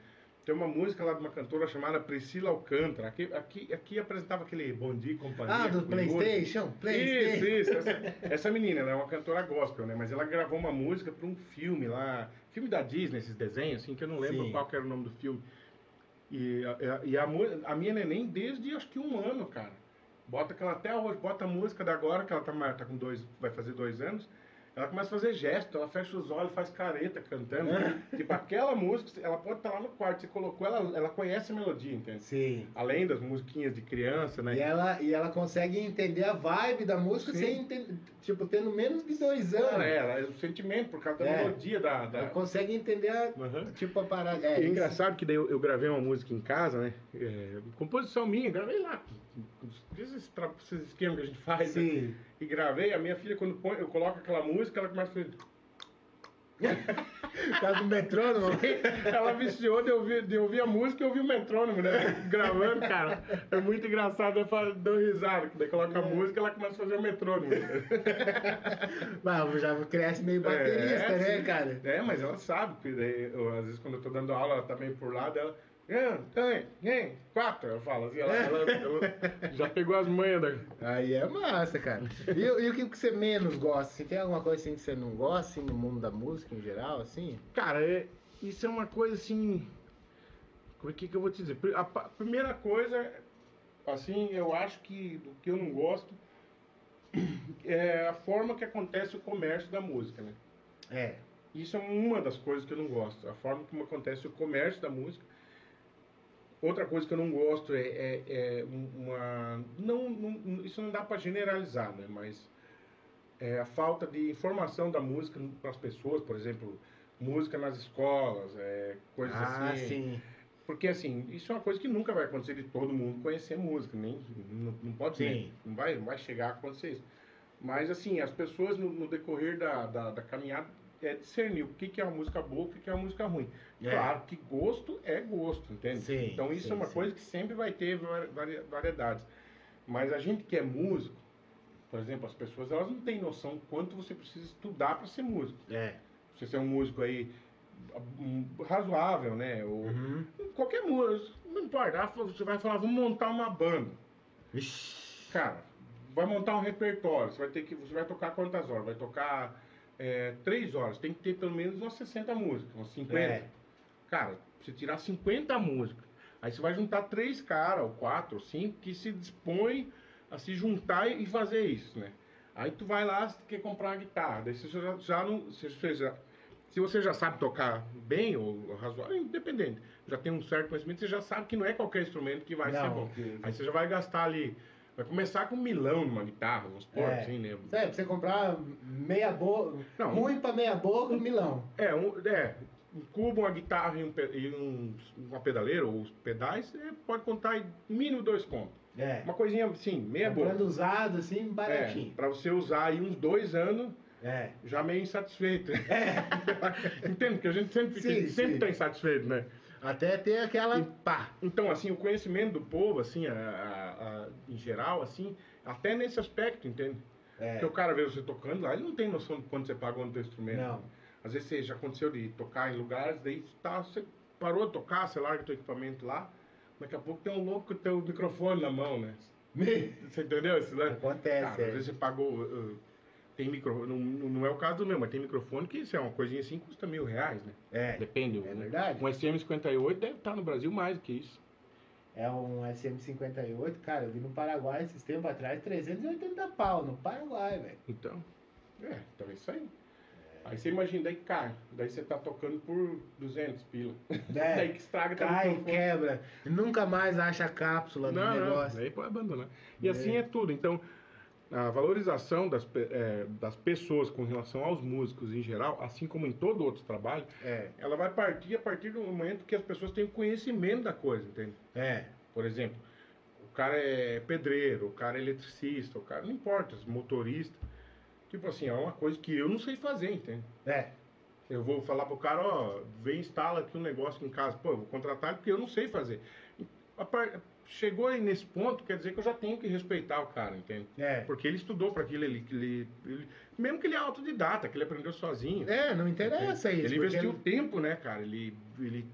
Tem uma música lá de uma cantora chamada Priscila Alcântara. Aqui, aqui, aqui apresentava aquele Bom Dia e Companhia. Ah, do. Playstation? Playstation. Isso, isso. Essa, essa menina, ela é uma cantora gospel, né? Mas ela gravou uma música para um filme lá. Filme da Disney, esses desenhos, assim, que eu não lembro Sim. qual que era o nome do filme. E, a, e a, mu- a minha neném, desde acho que um ano, cara. Bota aquela até hoje, bota a música da agora, que ela tá, tá com dois, vai fazer dois anos. Ela começa a fazer gesto, ela fecha os olhos, faz careta cantando. tipo, aquela música, ela pode estar lá no quarto, você colocou, ela, ela conhece a melodia, entende? Sim. Além das musiquinhas de criança, né? E ela, e ela consegue entender a vibe da música Sim. sem entender, tipo, tendo menos de dois anos. Ela, é, ela é o sentimento, por causa da É. melodia da. da... Ela consegue entender a, Aham. tipo a parada. É, É, engraçado que daí eu, eu gravei uma música em casa, né? É, composição minha, gravei lá. Esses, esses esquemas que a gente faz, né? E gravei, a minha filha, quando põe, eu coloco aquela música, ela começa a fazer. Por causa do metrônomo. [LAUGHS] Ela viciou de ouvir, de ouvir a música e ouvir o metrônomo, né? Gravando, cara. É muito engraçado, eu falo, dou risada, daí coloca a música e ela começa a fazer o metrônomo. [LAUGHS] Mas já cresce meio baterista, É, né, sim. cara? É, mas ela sabe, que daí, eu, às vezes quando eu tô dando aula, ela tá meio por lá, ela. Um, dois, três, quatro, eu falo assim, ela, ela- ela já pegou as manhas da. Aí é massa, cara. E, e o que você menos gosta? Você tem alguma coisa assim que você não gosta, assim, no mundo da música em geral, assim? Cara, é, isso é uma coisa assim. O que, que eu vou te dizer? A, pa- primeira coisa, assim, eu acho que do que eu não gosto [CLEARS THROAT] é a forma que acontece o comércio da música, né? É. Isso é uma das coisas que eu não gosto, a forma como acontece o comércio da música. Outra coisa que eu não gosto é, é- é uma. Não, não- isso não dá para generalizar, né? Mas é a falta de informação da música para as pessoas, por exemplo, música nas escolas, é, coisas ah, assim. sim. Porque assim, isso é uma coisa que nunca vai acontecer de todo mundo conhecer música, nem não, não pode ser, Sim. não vai, não vai chegar a acontecer isso. Mas assim, as pessoas no, no decorrer da, da, da caminhada é discernir o que, que é uma música boa, o que, que é uma música ruim. É. Claro que gosto é gosto, entende? Sim, então isso sim, é uma sim. coisa que sempre vai ter vari- vari- variedades. Mas a gente que é músico, por exemplo, as pessoas elas não têm noção quanto você precisa estudar para ser músico. É. Você ser um músico aí um, razoável, né? Ou, Uhum. Qualquer música, não importa. Ah, Você vai falar, vamos montar uma banda. Vixe. Cara, vai montar um repertório. Você vai ter que. Você vai tocar quantas horas? Vai tocar é, três horas. Tem que ter pelo menos umas 60 músicas, umas 50. É. Cara, você tirar 50 músicas. Aí você vai juntar três caras, ou quatro, ou cinco, que se dispõem a se juntar e fazer isso, né? Aí tu vai lá, você quer comprar uma guitarra. Daí você já, já não. Se você já, se você já sabe tocar bem ou razoável, independente, já tem um certo conhecimento, você já sabe que não é qualquer instrumento que vai ser Não, bom. que- Aí você já vai gastar ali. Vai começar com um milão numa guitarra, vamos supor, É. assim, né? É, pra você comprar meia boca, ruim pra meia boca, um milão. É, um, é, um cubo, uma guitarra e, um, e um- uma pedaleira ou os pedais, você pode contar em mínimo dois contos. É. Uma coisinha assim, meia boa. Comprando usado, assim, É, baratinho. pra você usar aí uns dois anos, É. já meio insatisfeito. [LAUGHS] [LAUGHS] Entende? Porque a gente sempre, Sim, sempre sim. tá insatisfeito, né? Até ter aquela. Pá. Então, assim, o conhecimento do povo, assim, a- a- em geral, assim, até nesse aspecto, entende? É. Porque o cara vê você tocando lá, ele não tem noção de quanto você pagou no teu instrumento. Não. Às vezes você já aconteceu de tocar em lugares, daí tá, você parou de tocar, você larga o teu equipamento lá, daqui a pouco tem um louco com o teu microfone na mão, né? [LAUGHS] Você entendeu isso, né? Acontece, Cara, é. às vezes você pagou. uh, tem microfone, não, não é o caso do meu, mas tem microfone que isso é uma coisinha assim, custa mil reais, né? É. Depende. É um- verdade. Um SM58 deve estar no Brasil mais do que isso. É um SM58, cara, eu vi no Paraguai esses tempos atrás, 380 pau no Paraguai, velho. Então, é, então é isso aí. Aí você imagina, daí cai. Daí você tá tocando por 200 pila. [LAUGHS] daí que estraga Cai, microfone. quebra, nunca mais acha a cápsula do Não, não, negócio. daí pode abandonar. E É. assim é tudo. Então, a valorização das, é, das pessoas com relação aos músicos em geral, assim como em todo outro trabalho, É, ela vai partir a partir do momento que as pessoas têm conhecimento da coisa, entende? é, Por exemplo, o cara é pedreiro, o cara é eletricista, o cara não importa, motorista. Tipo assim, é uma coisa que eu não sei fazer, entende? é. Eu vou falar pro cara, ó, vem instala aqui um negócio em casa. Pô, eu vou contratar ele porque eu não sei fazer. Chegou aí nesse ponto, quer dizer que eu já tenho que respeitar o cara, entende? É. Porque ele estudou para aquilo, ele, ele, ele- mesmo que ele é autodidata, que ele aprendeu sozinho. É, não interessa isso. Ele investiu tempo, né, cara? Ele, ele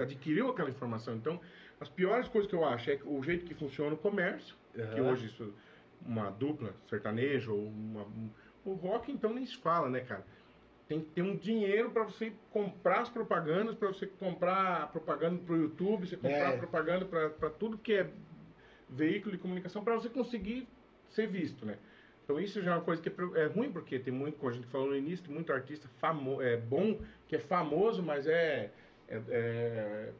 adquiriu aquela informação. Então, as piores coisas que eu acho é que o jeito que funciona o comércio, que Aham. hoje isso, uma dupla sertanejo ou uma, um- o rock, então nem se fala, né, cara? Tem que ter um dinheiro para você comprar as propagandas, para você comprar propaganda pro YouTube, você comprar É. propaganda para tudo que é veículo de comunicação, para você conseguir ser visto, né? Então isso já é uma coisa que é, é ruim, porque tem muito, como a gente falou no início, tem muito artista famo, é, bom, que é famoso, mas é, é, é,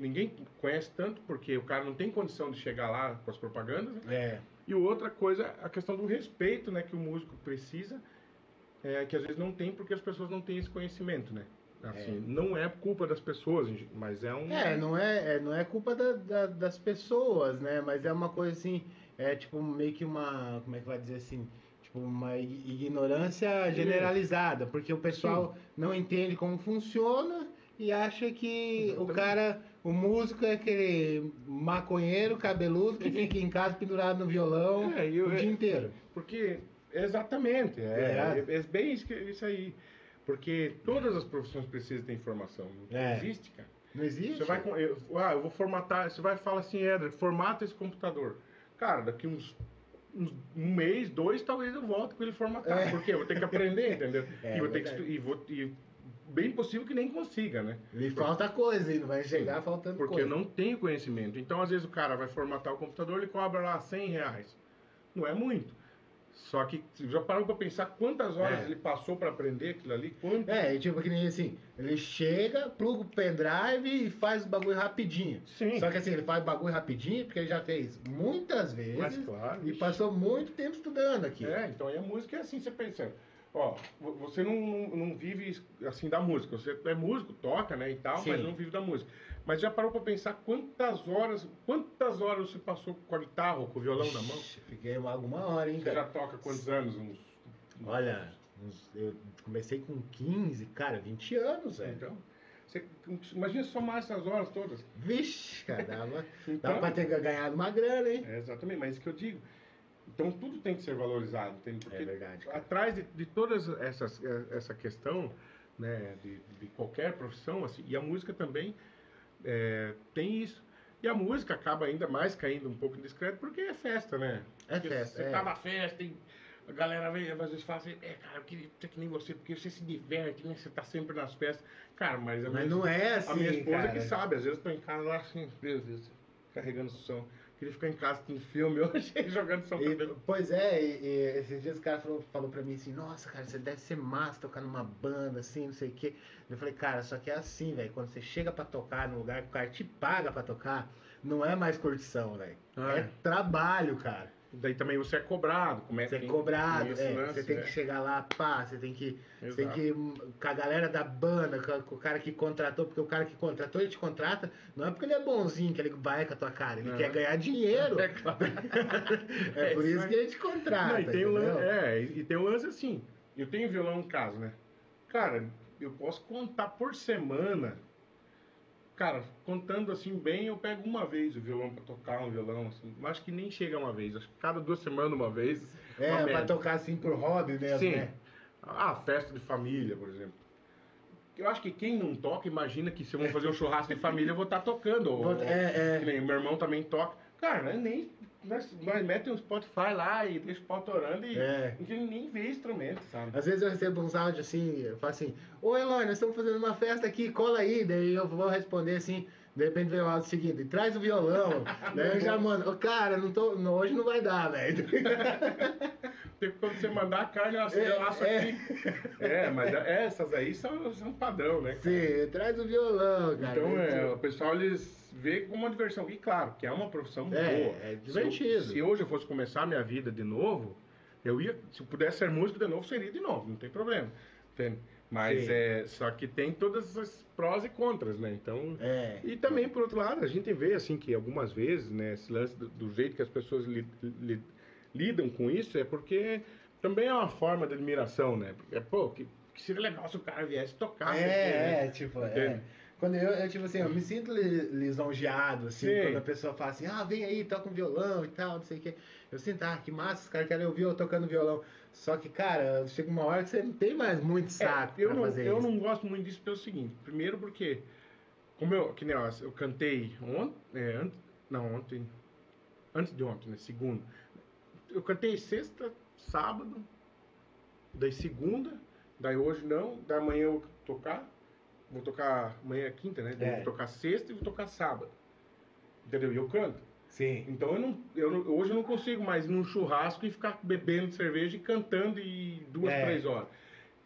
Ninguém conhece tanto, porque o cara não tem condição de chegar lá com as propagandas. Né? É. E outra coisa, a questão do respeito né, que o músico precisa, é, que às vezes não tem porque as pessoas não têm esse conhecimento, né? Assim, É. Não é culpa das pessoas, mas é um... É, não é, é- não é culpa da- da- das pessoas, né? Mas é uma coisa assim, é tipo meio que uma, como é que vai dizer assim, tipo uma ignorância generalizada, porque o pessoal não entende como funciona e acha que o Exatamente. cara, o músico é aquele maconheiro cabeludo que fica em casa pendurado no violão É, eu- o dia inteiro. Porque, exatamente, é, É. é, bem isso, que- isso aí. Porque todas as profissões precisam ter informação. Não É. existe, cara. Não existe? Você vai, eu, ah, eu vou formatar, você vai falar assim, Éder, formata esse computador. Cara, daqui uns, um mês, dois, talvez eu volte com ele formatado. É. Porque eu vou ter que aprender, entendeu? [LAUGHS] É, e vou ter que e vou e bem possível que nem consiga, né? Lhe falta coisa ainda, vai chegar faltando Porque coisa. eu não tenho conhecimento. Então, às vezes, o cara vai formatar o computador, ele cobra lá 100 reais. Não é muito. Só que já parou pra pensar quantas horas É. ele passou pra aprender aquilo ali? Quanto? É, e tipo que nem assim, ele chega, pluga o pendrive e faz o bagulho rapidinho. Sim. Só que assim, ele faz o bagulho rapidinho porque ele já fez muitas vezes Mas claro. e passou muito tempo estudando aqui. É, então aí a música é assim, você pensa, ó, vo- você não, não, vive assim da música, você é músico, toca, né, e tal, Sim. mas não vive da música. Mas já parou pra pensar quantas horas, quantas horas você passou com a guitarra ou com o violão na mão? Ixi, Fiquei alguma hora, hein, Você já cara. toca quantos anos? Uns, Olha, uns- eu comecei com 15, cara, 20 anos, velho. Então, você, imagina somar essas horas todas. Vixe, cara, dava, [LAUGHS] Então, dava pra ter ganhado uma grana, hein? É, exatamente, mas é isso que eu digo. Então tudo tem que ser valorizado, entende? Porque É verdade, cara. atrás de, de todas essas eh, essa questão, né, de, de qualquer profissão, assim, e a música também eh, tem isso. E a música acaba ainda mais caindo um pouco em discreto porque é festa, né? É Porque festa, Você é. tá na festa e a galera vem, às vezes fala assim, é, cara, eu queria ser que nem você, porque você se diverte, né? Você tá sempre nas festas. Cara, mas a Mas minha- não é assim, a minha esposa cara. que sabe, às vezes eu tô em casa lá assim, Deus, Deus, carregando som. Queria ficar em casa com filme [LAUGHS] hoje, jogando E, cabelo. pois é, e, e esses dias o cara falou, falou pra mim assim, nossa, cara, você deve ser massa tocar numa banda, assim, não sei o quê. Eu falei, cara, só que é assim, velho, quando você chega pra tocar num lugar que o cara te paga pra tocar, não é mais curtição, velho. Ah, é trabalho, cara. Daí também você é cobrado, como é Você é cobrado, esse é, lance, você tem é. que chegar lá, pá, você tem que, você tem que com a galera da banda, com, com o cara que contratou, porque o cara que contratou, ele te contrata, não é porque ele é bonzinho que ele vai com a tua cara, ele quer ganhar dinheiro. É claro. [LAUGHS] É, É, por isso isso que ele te contrata. Não, e tem lance, é, e tem lance assim, eu tenho violão em casa, né? Cara, eu posso contar por semana. Cara, contando assim bem, eu pego uma vez o violão pra tocar um violão, assim. Mas Acho que nem chega uma vez. Acho que cada duas semanas uma vez. É, uma pra tocar assim por hobby mesmo, Sim. né? Ah, festa de família, por exemplo. Eu acho que quem não toca, imagina que se eu vou fazer um churrasco de família, eu vou estar tocando. Ou, é, é. meu irmão também toca. Cara, né, nem. Nós, nós mete um Spotify lá e deixa o pau torando e É. gente nem vê instrumento, sabe? Às vezes eu recebo uns áudios assim, eu falo assim, ô Eloy, nós estamos fazendo uma festa aqui, cola aí, daí eu vou responder assim, de repente vem o áudio seguinte, traz o violão, [LAUGHS] daí eu já mando, ô cara, não tô, não, hoje não vai dar, velho. [LAUGHS] Porque quando você mandar a carne, eu É, laço é. aqui. É, mas essas aí são, são padrão, né? Sim, traz o violão, cara. Então, é, o pessoal eles vê como uma diversão. E claro, que é uma profissão É, boa. é Se eu- divertido. Se, hoje eu fosse começar a minha vida de novo, eu ia, se eu pudesse ser músico de novo, seria de novo, não tem problema. Entende? Mas Sim. é, só que tem todas essas prós e contras, né? Então, É. e também, por outro lado, a gente vê assim que algumas vezes, né, esse lance do, do jeito que as pessoas li- li- lidam com isso é porque também é uma forma de admiração, né? Porque, pô, que, que seria legal se o cara viesse tocar. É, isso aqui, né? é, tipo, é. Quando eu, eu, tipo assim, eu me sinto li- lisonjeado, assim, Sim. quando a pessoa fala assim, ah, vem aí, toca um violão e tal, não sei o quê. Eu sinto, ah, que massa, os caras querem ouvir eu tocando violão. Só que, cara, chega uma hora que você não tem mais muito saco É, eu não, fazer eu isso. não gosto muito disso pelo seguinte. Primeiro porque, como eu, que nem, ó, eu cantei ontem, é, não, ontem, antes de ontem, né, segunda. Eu cantei sexta, sábado, daí segunda, daí hoje não, daí amanhã eu vou tocar, vou tocar, amanhã é quinta, né, daí É. vou tocar sexta e vou tocar sábado. Entendeu? E eu canto. Sim. Então eu não, eu hoje eu não consigo mais ir num churrasco e ficar bebendo cerveja e cantando e duas, É. três horas.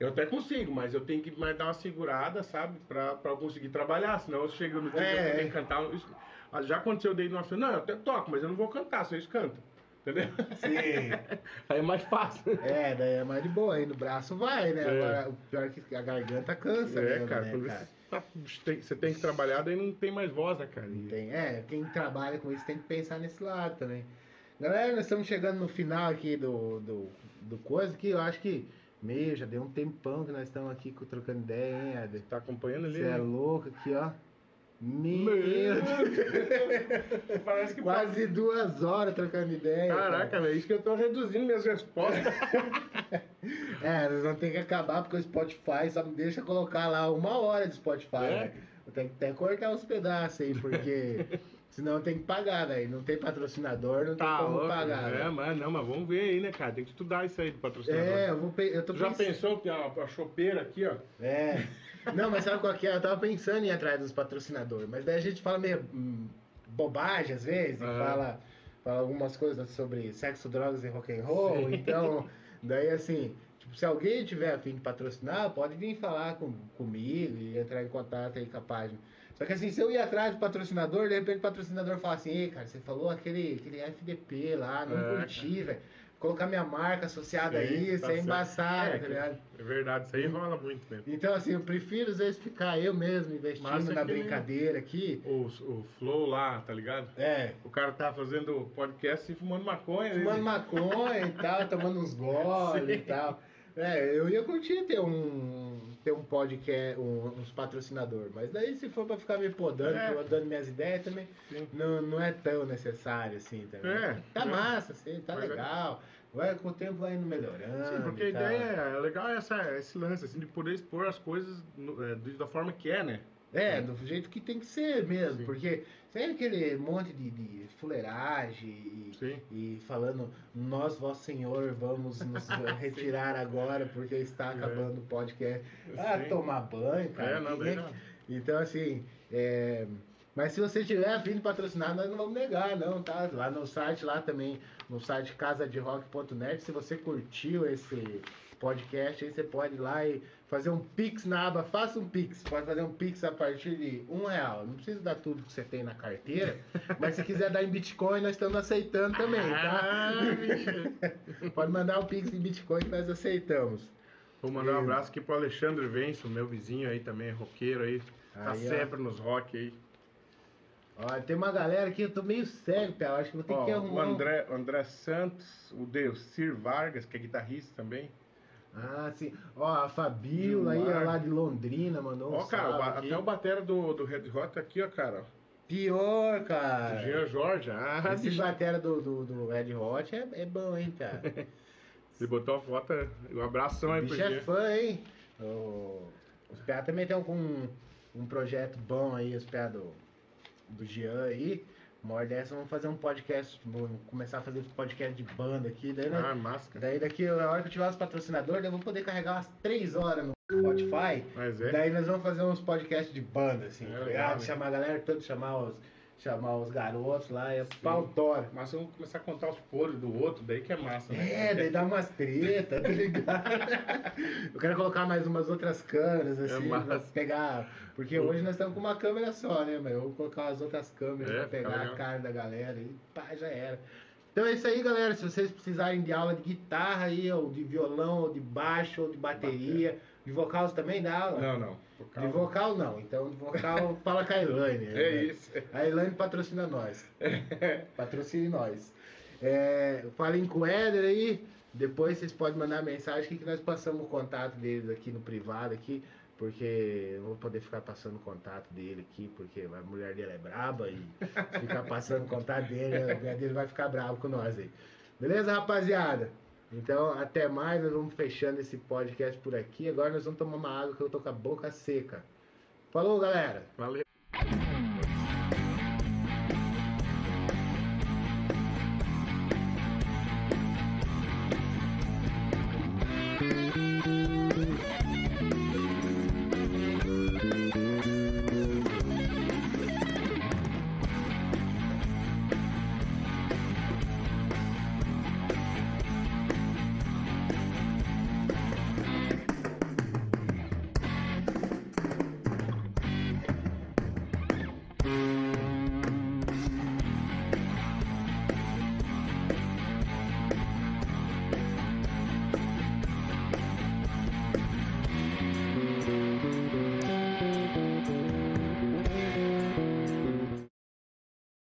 Eu até consigo, mas eu tenho que mais dar uma segurada, sabe? Pra, pra eu conseguir trabalhar. Senão eu chego no dia É, que eu é. tenho que cantar. isso- Já aconteceu daí numa não, eu até toco, mas eu não vou cantar, vocês cantam. Entendeu? Sim. [LAUGHS] Aí é mais fácil. É, daí é mais de boa, aí no braço vai, né? É. Agora, o pior é que a garganta cansa, É, mesmo, cara, né, cara? Você, tá- tem, você tem que trabalhar, daí não tem mais voz, né, cara? E- Tem, é, quem trabalha com isso tem que pensar nesse lado também. Galera, nós estamos chegando no final aqui do, do, do coisa que eu acho que, meio, já deu um tempão que nós estamos aqui trocando ideia, hein, Eder? Tá acompanhando ali? Você é né? louco aqui, ó. Meu Meu Deus. [LAUGHS] Parece que Quase duas horas trocando ideia. Caraca, cara. velho, isso que eu tô reduzindo minhas respostas. [LAUGHS] É, nós vamos ter que acabar porque o Spotify só me deixa colocar lá uma hora de Spotify. É? né? Eu tenho que até cortar os pedaços aí, porque [LAUGHS] senão tem que pagar, daí. Não tem patrocinador, não tem Tá como louco. pagar. É, né? mas não, mas vamos ver aí, né, cara? Tem que estudar isso aí do patrocinador. É, eu vou eu tô Tu já pens- pensou que tem uma, a chopeira aqui, ó? É. Não, mas sabe qual que é? Eu tava pensando em ir atrás dos patrocinadores, mas daí a gente fala meio hum, bobagem às vezes, e Aham. fala, fala algumas coisas sobre sexo, drogas e rock and roll, Sim. então, daí assim, tipo, se alguém tiver a fim de patrocinar, pode vir falar com, comigo e entrar em contato aí com a página. Só que assim, se eu ir atrás do patrocinador, de repente o patrocinador fala assim, ei, cara, você falou aquele, aquele FDP lá, não É, curti, velho. Colocar minha marca associada a Sim, isso, tá é certo. embaçado, É, tá ligado? É verdade, isso aí rola muito mesmo. Então, assim, eu prefiro às vezes ficar eu mesmo investindo Mas é na brincadeira aqui. O, o Flow lá, tá ligado? É, O cara tá fazendo podcast e fumando maconha. fumando né? maconha e tal, tomando uns goles e [LAUGHS] tal. É, eu ia curtir ter um, ter um podcast, um- uns patrocinadores, mas daí se for pra ficar me podando, É. dando minhas ideias também, Sim. não, não é tão necessário assim também. É, tá é. massa, assim, tá é- legal. Vai, com o tempo vai indo melhorando. Sim, porque a tal. ideia é legal é essa, esse lance, assim, de poder expor as coisas no- é, da forma que é, né? É, do jeito que tem que ser mesmo, Sim. porque sem aquele monte de, de fuleiragem e, e falando, nós, vosso senhor, vamos nos [LAUGHS] retirar agora porque está acabando o podcast. Ah, Sim. tomar banho, cara. É, não, ninguém- verdade. Então, assim, é, mas se você tiver de patrocinar, nós não vamos negar, não, tá? Lá no site, lá também, no site casaderock.net, se você curtiu esse podcast, aí você pode ir lá e fazer um Pix na aba, faça um Pix. Pode fazer um Pix a partir de um real. Não precisa dar tudo que você tem na carteira, [LAUGHS] mas se quiser dar em Bitcoin, nós estamos aceitando também, tá? Ah. [LAUGHS] Pode mandar um Pix em Bitcoin que nós aceitamos. Vou mandar um abraço aqui pro Alexandre Venço, meu vizinho aí também, roqueiro aí. Tá Aí, ó. sempre nos rock aí. Ó, tem uma galera aqui, eu tô meio cego, Pé. Eu acho que vou ter Ó, que o arrumar. um- André, o André Santos, o Deusir Vargas, que é guitarrista também. Ah, sim. Ó, a Fabiola aí, ó, lá de Londrina, mandou um Ó, cara, o salve aqui. até o batera do, do Red Hot tá aqui, ó, cara. Pior, cara. Jean Jorge. Ah, Esse bicho. batera do, do, do Red Hot é, é bom, hein, cara. [LAUGHS] Ele botou a foto, um abração aí pro bicho é Jean. fã, hein? O, os PA também tem um, um projeto bom aí, os PA do, do Jean aí. Uma hora dessa, vamos fazer um podcast, vamos começar a fazer podcast de banda aqui. Daí, nós- Ah, máscara. daí daqui, a hora que eu tiver os patrocinadores, eu vou poder carregar umas 3 horas no Spotify. É. Daí nós vamos fazer uns podcasts de banda, assim, É tá legal, né? Chamar a galera toda, chamar os, chamar os garotos lá, é pau tora. Mas vamos começar a contar os podres do outro, daí que é massa, né? É, daí dá umas tretas, tá ligado? [LAUGHS] Eu quero colocar mais umas outras câmeras, assim, massa. pra pegar. Porque hoje nós estamos com uma câmera só, né? Mas eu vou colocar as outras câmeras É, pra pegar a cara da galera e pá, já era. Então é isso aí, galera. Se vocês precisarem de aula de guitarra aí, ou de violão, ou de baixo, ou de bateria, de vocal você também dá aula? Não, não. Por De vocal não, então de vocal [LAUGHS] fala com a Elaine. É né? isso. A Elaine patrocina nós. [LAUGHS] Patrocine nós. É, falem com o Éder aí, depois vocês podem mandar mensagem que nós passamos o contato deles aqui no privado aqui, porque eu não vou poder ficar passando o contato dele aqui, porque a mulher dele é braba e [LAUGHS] ficar passando o contato dele, a mulher dele vai ficar brava com nós aí. Beleza, rapaziada? Então, até mais, nós vamos fechando esse podcast por aqui. Agora nós vamos tomar uma água que eu tô com a boca seca. Falou, galera! Valeu.